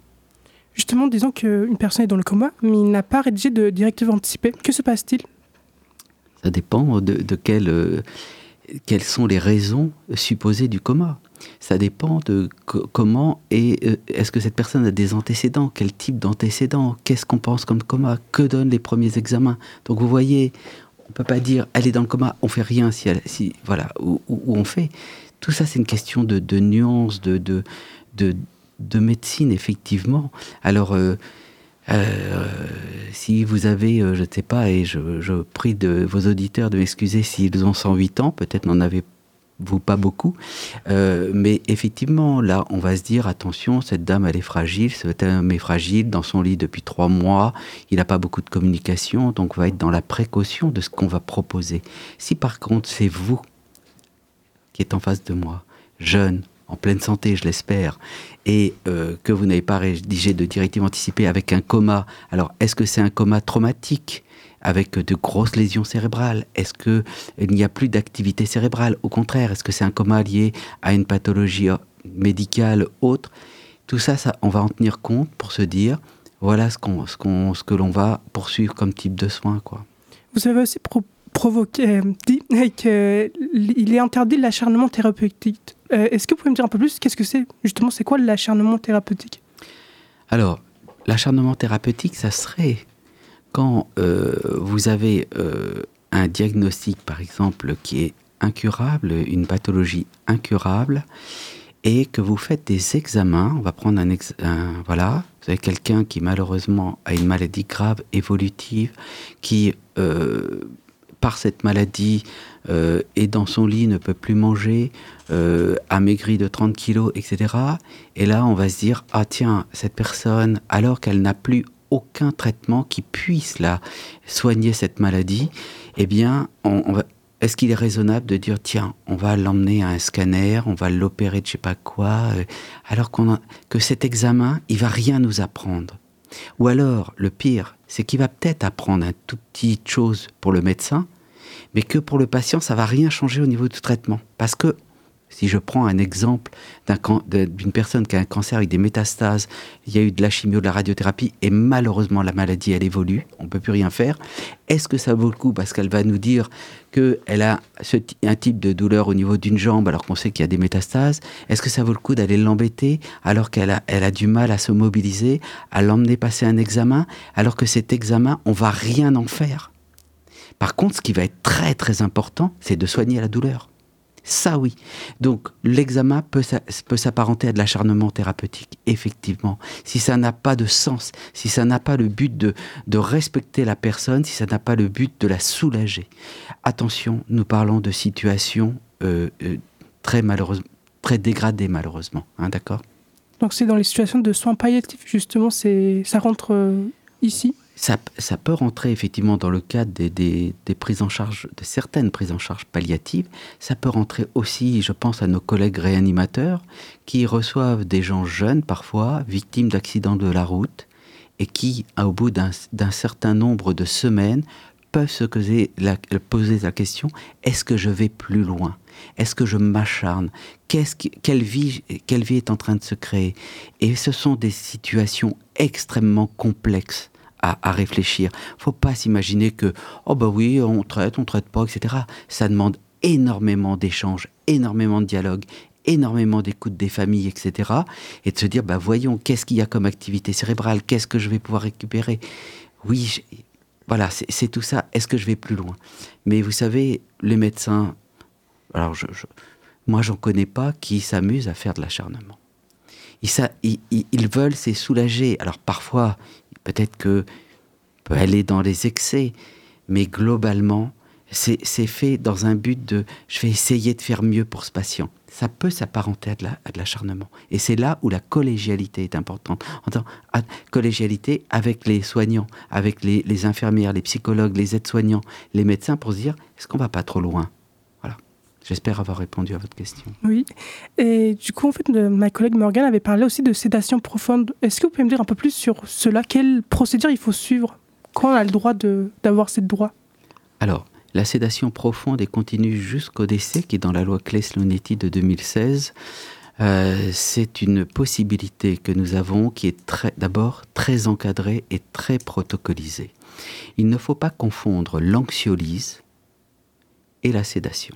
Q: Justement, disons qu'une personne est dans le coma, mais il n'a pas rédigé de directive anticipée. Que se passe-t-il?
M: Ça dépend de, euh, quelles sont les raisons supposées du coma. Ça dépend de co- comment et euh, est-ce que cette personne a des antécédents, quel type d'antécédents, qu'est-ce qu'on pense comme coma, que donnent les premiers examens? Donc vous voyez, on peut pas dire elle est dans le coma, on fait rien si, voilà, ou, on fait. Tout ça, c'est une question de, de nuance, de, de, de, de médecine, effectivement. Alors, euh, euh, si vous avez, euh, je ne sais pas, et je, prie de vos auditeurs de m'excuser s'ils ont 108 ans, peut-être n'en avez-vous pas beaucoup, mais effectivement, là, on va se dire, attention, cette dame, elle est fragile, cet homme est fragile, dans son lit depuis trois mois, il n'a pas beaucoup de communication, donc on va être dans la précaution de ce qu'on va proposer. Si par contre, c'est vous qui êtes en face de moi, jeune, en pleine santé, je l'espère, et euh, que vous n'avez pas rédigé de directive anticipée avec un coma, alors est-ce que c'est un coma traumatique avec de grosses lésions cérébrales? Est-ce qu'il n'y a plus d'activité cérébrale? Au contraire, est-ce que c'est un coma lié à une pathologie euh, médicale autre? Tout ça, ça, on va en tenir compte pour se dire, voilà ce, qu'on, ce, qu'on, ce que l'on va poursuivre comme type de soins. Quoi.
Q: Vous avez aussi pro- provoqué, euh, dit [LAUGHS] qu'il est interdit l'acharnement thérapeutique. Euh, Est-ce que vous pouvez me dire un peu plus Qu'est-ce que c'est Justement, c'est quoi l'acharnement thérapeutique?
M: Alors, l'acharnement thérapeutique, ça serait quand euh, vous avez euh, un diagnostic, par exemple, qui est incurable, une pathologie incurable, et que vous faites des examens. On va prendre un, ex- voilà, vous avez quelqu'un qui malheureusement a une maladie grave évolutive, qui par cette maladie est dans son lit, ne peut plus manger, euh, a maigri de 30 kilos, etc. Et là, on va se dire, ah tiens, cette personne, alors qu'elle n'a plus aucun traitement qui puisse la soigner cette maladie, eh bien, est-ce qu'il est raisonnable de dire, tiens, on va l'emmener à un scanner, on va l'opérer de je sais pas quoi, euh, alors que cet examen, il va rien nous apprendre. Ou alors, le pire, c'est qu'il va peut-être apprendre un tout petit chose pour le médecin, mais que pour le patient, ça va rien changer au niveau du traitement. Parce que, si je prends un exemple d'une personne qui a un cancer avec des métastases, il y a eu de la chimio, de la radiothérapie, et malheureusement la maladie, elle évolue, on ne peut plus rien faire. Est-ce que ça vaut le coup? Parce qu'elle va nous dire qu'elle a un type de douleur au niveau d'une jambe alors qu'on sait qu'il y a des métastases. Est-ce que ça vaut le coup d'aller l'embêter alors qu'elle a, a du mal à se mobiliser, à l'emmener passer un examen, alors que cet examen, on va rien en faire par contre, ce qui va être très très important, c'est de soigner la douleur. Ça oui. Donc l'examen peut, peut s'apparenter à de l'acharnement thérapeutique, effectivement. Si ça n'a pas de sens, si ça n'a pas le but de, de respecter la personne, si ça n'a pas le but de la soulager. Attention, nous parlons de situations euh, euh, très malheureusement, très dégradées malheureusement. Hein, D'accord?
Q: Donc c'est dans les situations de soins palliatifs, justement, c'est ça rentre euh, ici?
M: Ça, peut rentrer effectivement dans le cadre des, prises en charge, de certaines prises en charge palliatives. Ça peut rentrer aussi, je pense à nos collègues réanimateurs qui reçoivent des gens jeunes parfois, victimes d'accidents de la route, et qui, au bout d'un certain nombre de semaines, peuvent se poser la, question est-ce que je vais plus loin? Est-ce que je m'acharne? Quelle, vie, quelle vie est en train de se créer? Et ce sont des situations extrêmement complexes à, à réfléchir. faut pas s'imaginer que, oh bah oui, on traite, on traite pas, etc. Ça demande énormément d'échanges, énormément de dialogue, énormément d'écoute des familles, etc. Et de se dire, bah voyons, qu'est-ce qu'il y a comme activité cérébrale? Qu'est-ce que je vais pouvoir récupérer? Oui, voilà, c'est tout ça. Est-ce que je vais plus loin? Mais vous savez, les médecins, alors je, je- moi j'en connais pas qui s'amusent à faire de l'acharnement. Ils- ils- ils veulent c'est soulager. Alors parfois, peut-être que peut aller dans les excès, mais globalement, c'est fait dans un but de je vais essayer de faire mieux pour ce patient. Ça peut s'apparenter à de l'acharnement. Et c'est là où la collégialité est importante. En tant- à- collégialité avec les soignants, avec les, infirmières, les psychologues, les aides-soignants, les médecins pour se dire est-ce qu'on va pas trop loin? J'espère avoir répondu à votre question.
Q: Oui. Et du coup, en fait, ma collègue Morgane avait parlé aussi de sédation profonde. Est-ce que vous pouvez me dire un peu plus sur cela? Quelle procédure il faut suivre Quand on a le droit d'avoir ce droit
M: Alors, la sédation profonde et continue jusqu'au décès, qui est dans la loi Claes-Leonetti de 2016, euh, c'est une possibilité que nous avons qui est d'abord très encadrée et très protocolisée. Il ne faut pas confondre l'anxiolyse et la sédation.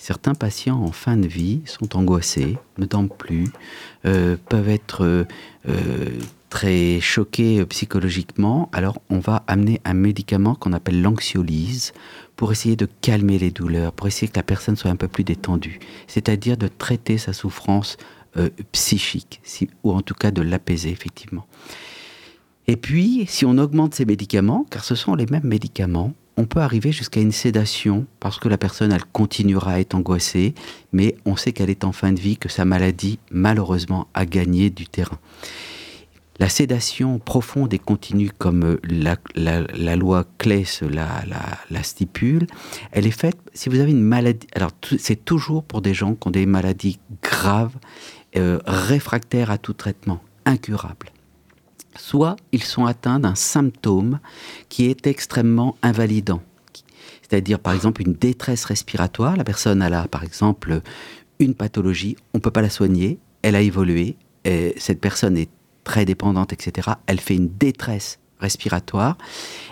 M: Certains patients en fin de vie sont angoissés, ne dorment plus, euh, peuvent être euh, euh, très choqué euh, psychologiquement, alors on va amener un médicament qu'on appelle l'anxiolyse pour essayer de calmer les douleurs, pour essayer que la personne soit un peu plus détendue, c'est-à-dire de traiter sa souffrance psychique, ou en tout cas de l'apaiser effectivement. Et puis, si on augmente ces médicaments, car ce sont les mêmes médicaments, on peut arriver jusqu'à une sédation parce que la personne, elle continuera à être angoissée, mais on sait qu'elle est en fin de vie, que sa maladie, malheureusement, a gagné du terrain. La sédation profonde et continue, comme euh, la, loi Claes la, la- stipule, elle est faite si vous avez une maladie. Alors, c'est toujours pour des gens qui ont des maladies graves, euh, réfractaires à tout traitement, incurables. Soit ils sont atteints d'un symptôme qui est extrêmement invalidant. C'est-à-dire, par exemple, une détresse respiratoire. La personne elle a, par exemple, une pathologie, on ne peut pas la soigner, elle a évolué, et cette personne est très dépendante, etc. Elle fait une détresse respiratoire,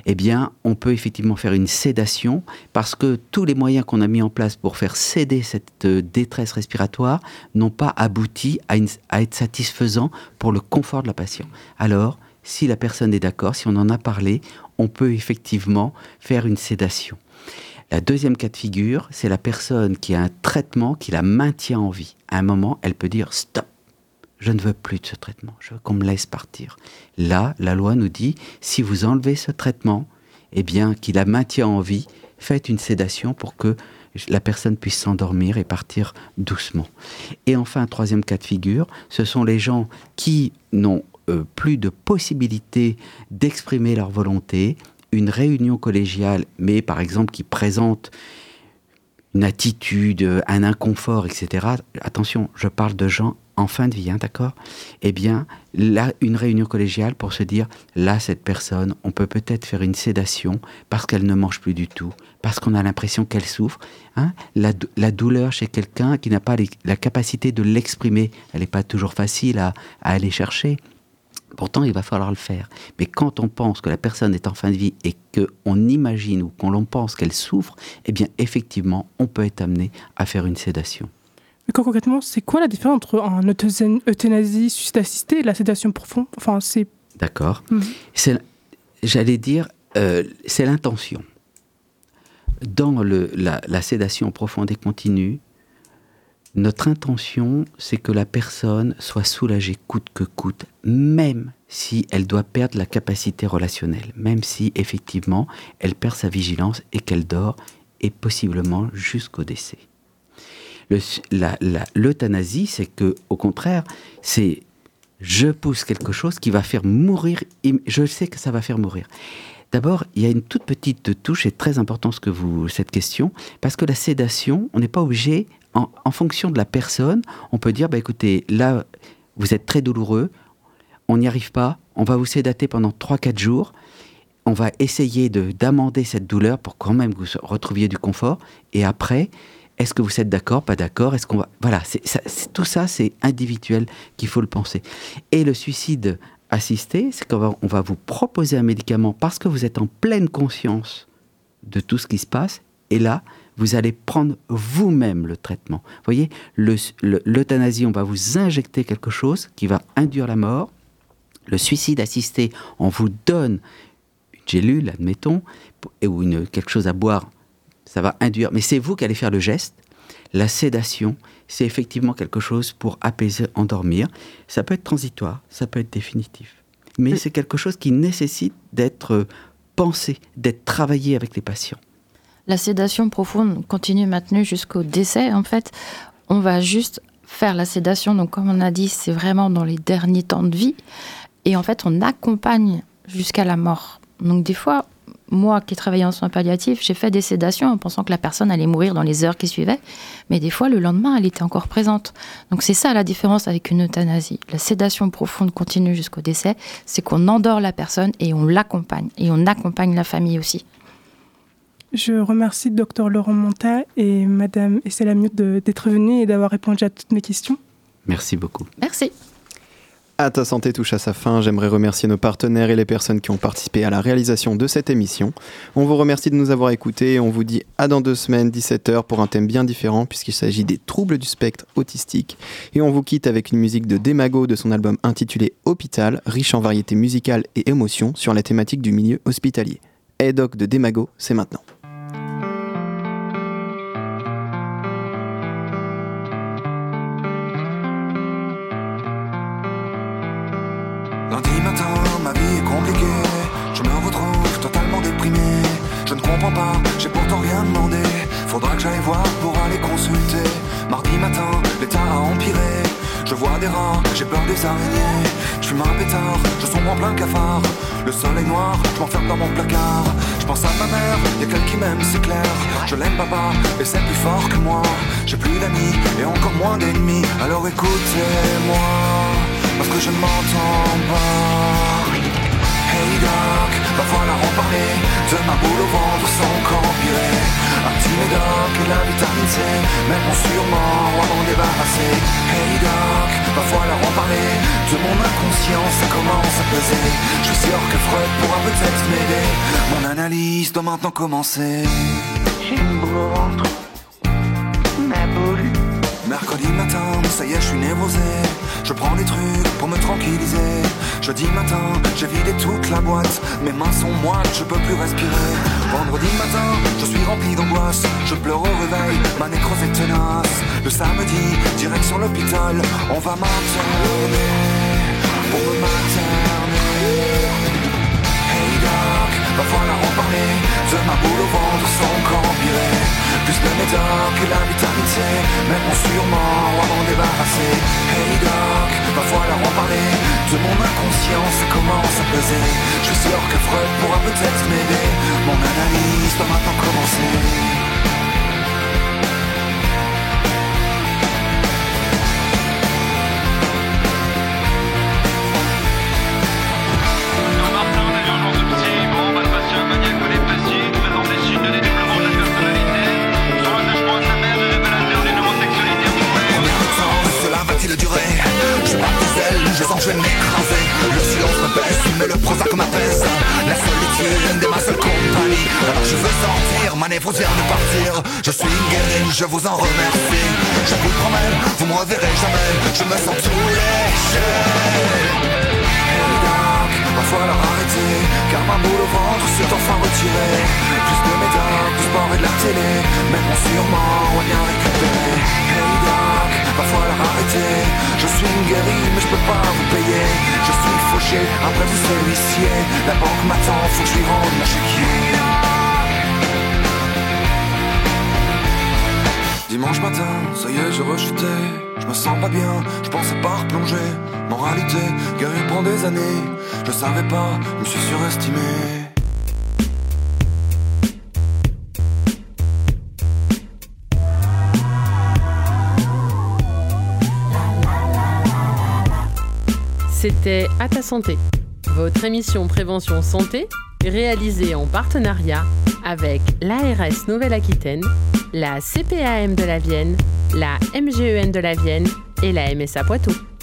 M: eh on peut effectivement faire une sédation parce que tous les moyens qu'on a mis en place pour faire céder cette euh, détresse respiratoire n'ont pas abouti à, à être satisfaisants pour le confort de la patient. Alors, si la personne est d'accord, si on en a parlé, on peut effectivement faire une sédation. La deuxième cas de figure, c'est la personne qui a un traitement qui la maintient en vie. À un moment, elle peut dire stop, je ne veux plus de ce traitement, je veux qu'on me laisse partir. Là, la loi nous dit, si vous enlevez ce traitement, eh bien, qui la maintient en vie, faites une sédation pour que la personne puisse s'endormir et partir doucement. Et enfin, troisième cas de figure, ce sont les gens qui n'ont euh, plus de possibilité d'exprimer leur volonté, une réunion collégiale, mais par exemple qui présente une attitude, euh, un inconfort, etc. Attention, je parle de gens en fin de vie, hein, d'accord? Eh bien, là, une réunion collégiale pour se dire, là, cette personne, on peut peut-être faire une sédation parce qu'elle ne mange plus du tout, parce qu'on a l'impression qu'elle souffre. hein? la, dou- la douleur chez quelqu'un qui n'a pas la capacité de l'exprimer, elle n'est pas toujours facile à, à aller chercher. Pourtant, il va falloir le faire. Mais quand on pense que la personne est en fin de vie et qu'on imagine ou qu'on l'on pense qu'elle souffre, eh bien, effectivement, on peut être amené à faire une sédation.
Q: Mais concrètement, c'est quoi la différence entre un euthanasie, suicide assisté et la sédation profonde? Enfin, c'est.
M: D'accord. C'est- J'allais dire, euh, c'est l'intention. Dans le, la, la sédation profonde et continue, notre intention, c'est que la personne soit soulagée coûte que coûte, même si elle doit perdre la capacité relationnelle, même si effectivement elle perd sa vigilance et qu'elle dort, et possiblement jusqu'au décès. Le- L'euthanasie, c'est que, au contraire, c'est je pousse quelque chose qui va faire mourir, je sais que ça va faire mourir. D'abord, il y a une toute petite touche, et très important ce que vous, cette question, parce que la sédation, on n'est pas obligé, en, en fonction de la personne, on peut dire, bah, écoutez, là, vous êtes très douloureux, on n'y arrive pas, on va vous sédater pendant 3-4 jours, on va essayer de- d'amender cette douleur pour quand même que vous retrouviez du confort, et après, est-ce que vous êtes d'accord, pas d'accord Est-ce qu'on va voilà, tout ça c'est individuel qu'il faut le penser. Et le suicide assisté, c'est qu'on va, on va vous proposer un médicament parce que vous êtes en pleine conscience de tout ce qui se passe, et là vous allez prendre vous-même le traitement. Vous voyez, le- le- l'euthanasie, on va vous injecter quelque chose qui va induire la mort. Le suicide assisté, on vous donne une gélule, admettons, et- ou une, quelque chose à boire, ça va induire, mais c'est vous qui allez faire le geste. La sédation, c'est effectivement quelque chose pour apaiser, endormir. Ça peut être transitoire, ça peut être définitif. Mais c'est quelque chose qui nécessite d'être euh, pensé, d'être travaillé avec les patients.
R: La sédation profonde continue maintenue jusqu'au décès. En fait, on va juste faire la sédation. Donc, comme on a dit, c'est vraiment dans les derniers temps de vie. Et en fait, on accompagne jusqu'à la mort. Donc, des fois, moi qui ai travaillé en soins palliatifs, j'ai fait des sédations en pensant que la personne allait mourir dans les heures qui suivaient. Mais des fois, le lendemain, elle était encore présente. Donc, c'est ça la différence avec une euthanasie. La sédation profonde continue jusqu'au décès. C'est qu'on endort la personne et on l'accompagne. Et on accompagne la famille aussi.
Q: Je remercie Dr Laurent Monta et Madame Estelle Amiot de- d'être venus et d'avoir répondu à toutes mes questions.
M: Merci beaucoup.
R: Merci.
B: À ta santé touche à sa fin. J'aimerais remercier nos partenaires et les personnes qui ont participé à la réalisation de cette émission. On vous remercie de nous avoir écoutés et on vous dit à dans deux semaines, 17h, pour un thème bien différent puisqu'il s'agit des troubles du spectre autistique. Et on vous quitte avec une musique de Demago de son album intitulé Hôpital, riche en variétés musicales et émotions sur la thématique du milieu hospitalier. Hey de Demago, c'est maintenant.
S: Faudra que j'aille voir pour aller consulter. Mardi matin, l'état a empiré. Je vois des rats, j'ai peur des araignées. Je fume un pétard, je sombre en plein cafard. Le sol est noir, je m'enferme dans mon placard. Je pense à ma mère, y'a qu'elle qui m'aime, c'est clair. Je l'aime papa, et c'est plus fort que moi. J'ai plus d'amis, et encore moins d'ennemis. Alors écoutez-moi, parce que je ne m'entends pas. Hey doc, va falloir en De ma boule au ventre sans empirer Un petit médoc et la vitamine C Mettront sûrement à m'en débarrasser. Hey doc, va falloir en parler. De mon inconscience, ça commence à peser. Je suis sûr que Freud pourra peut-être m'aider. Mon analyse doit maintenant commencer ça y est, je suis névrosé. Je prends des trucs pour me tranquilliser. Jeudi matin, j'ai vidé toute la boîte. Mes mains sont moites, je peux plus respirer. Vendredi matin, je suis rempli d'angoisse. Je pleure au réveil, ma nécrose est tenace. Le samedi, direction l'hôpital, on va m'interner. Pour me. Hey doc, va falloir en parler De ma boule au ventre sans encore empirer Plus de médoc et la vitamine C Mettront sûrement à m'en débarrasser Hey doc, va falloir en parler De mon inconscience, ça commence à peser Je suis sûr que pourra peut-être m'aider. Mon analyse doit maintenant commencer je vais m'écraser Le silence me baisse, mais le Prozac m'apaise La solitude est ma seule compagnie Alors je veux sortir, ma névrose vient de partir. Je suis guéri, je vous en remercie. Je vous promets, vous me reverrez jamais. Je me sens Hey doc, va falloir arrêter. Car ma boule au ventre s'est enfin retirée. Plus de médocs, du sport et de la télé. Mettront sûrement à bien récupérer. Hey doc, va falloir arrêter. Je suis guéri mais je peux pas vous payer. Je suis fauché, après vous c'est La banque m'attend, faut que je lui rende mon Dimanche matin, ça y est, rechutais. Je me sens pas bien, je pensais pas replonger. Moralité, guérir prend des années. Je savais pas, je me suis surestimé.
A: C'était À ta santé, votre émission prévention santé réalisée en partenariat avec l'ARS Nouvelle-Aquitaine, la CPAM de la Vienne, la MGEN de la Vienne et la MSA Poitou.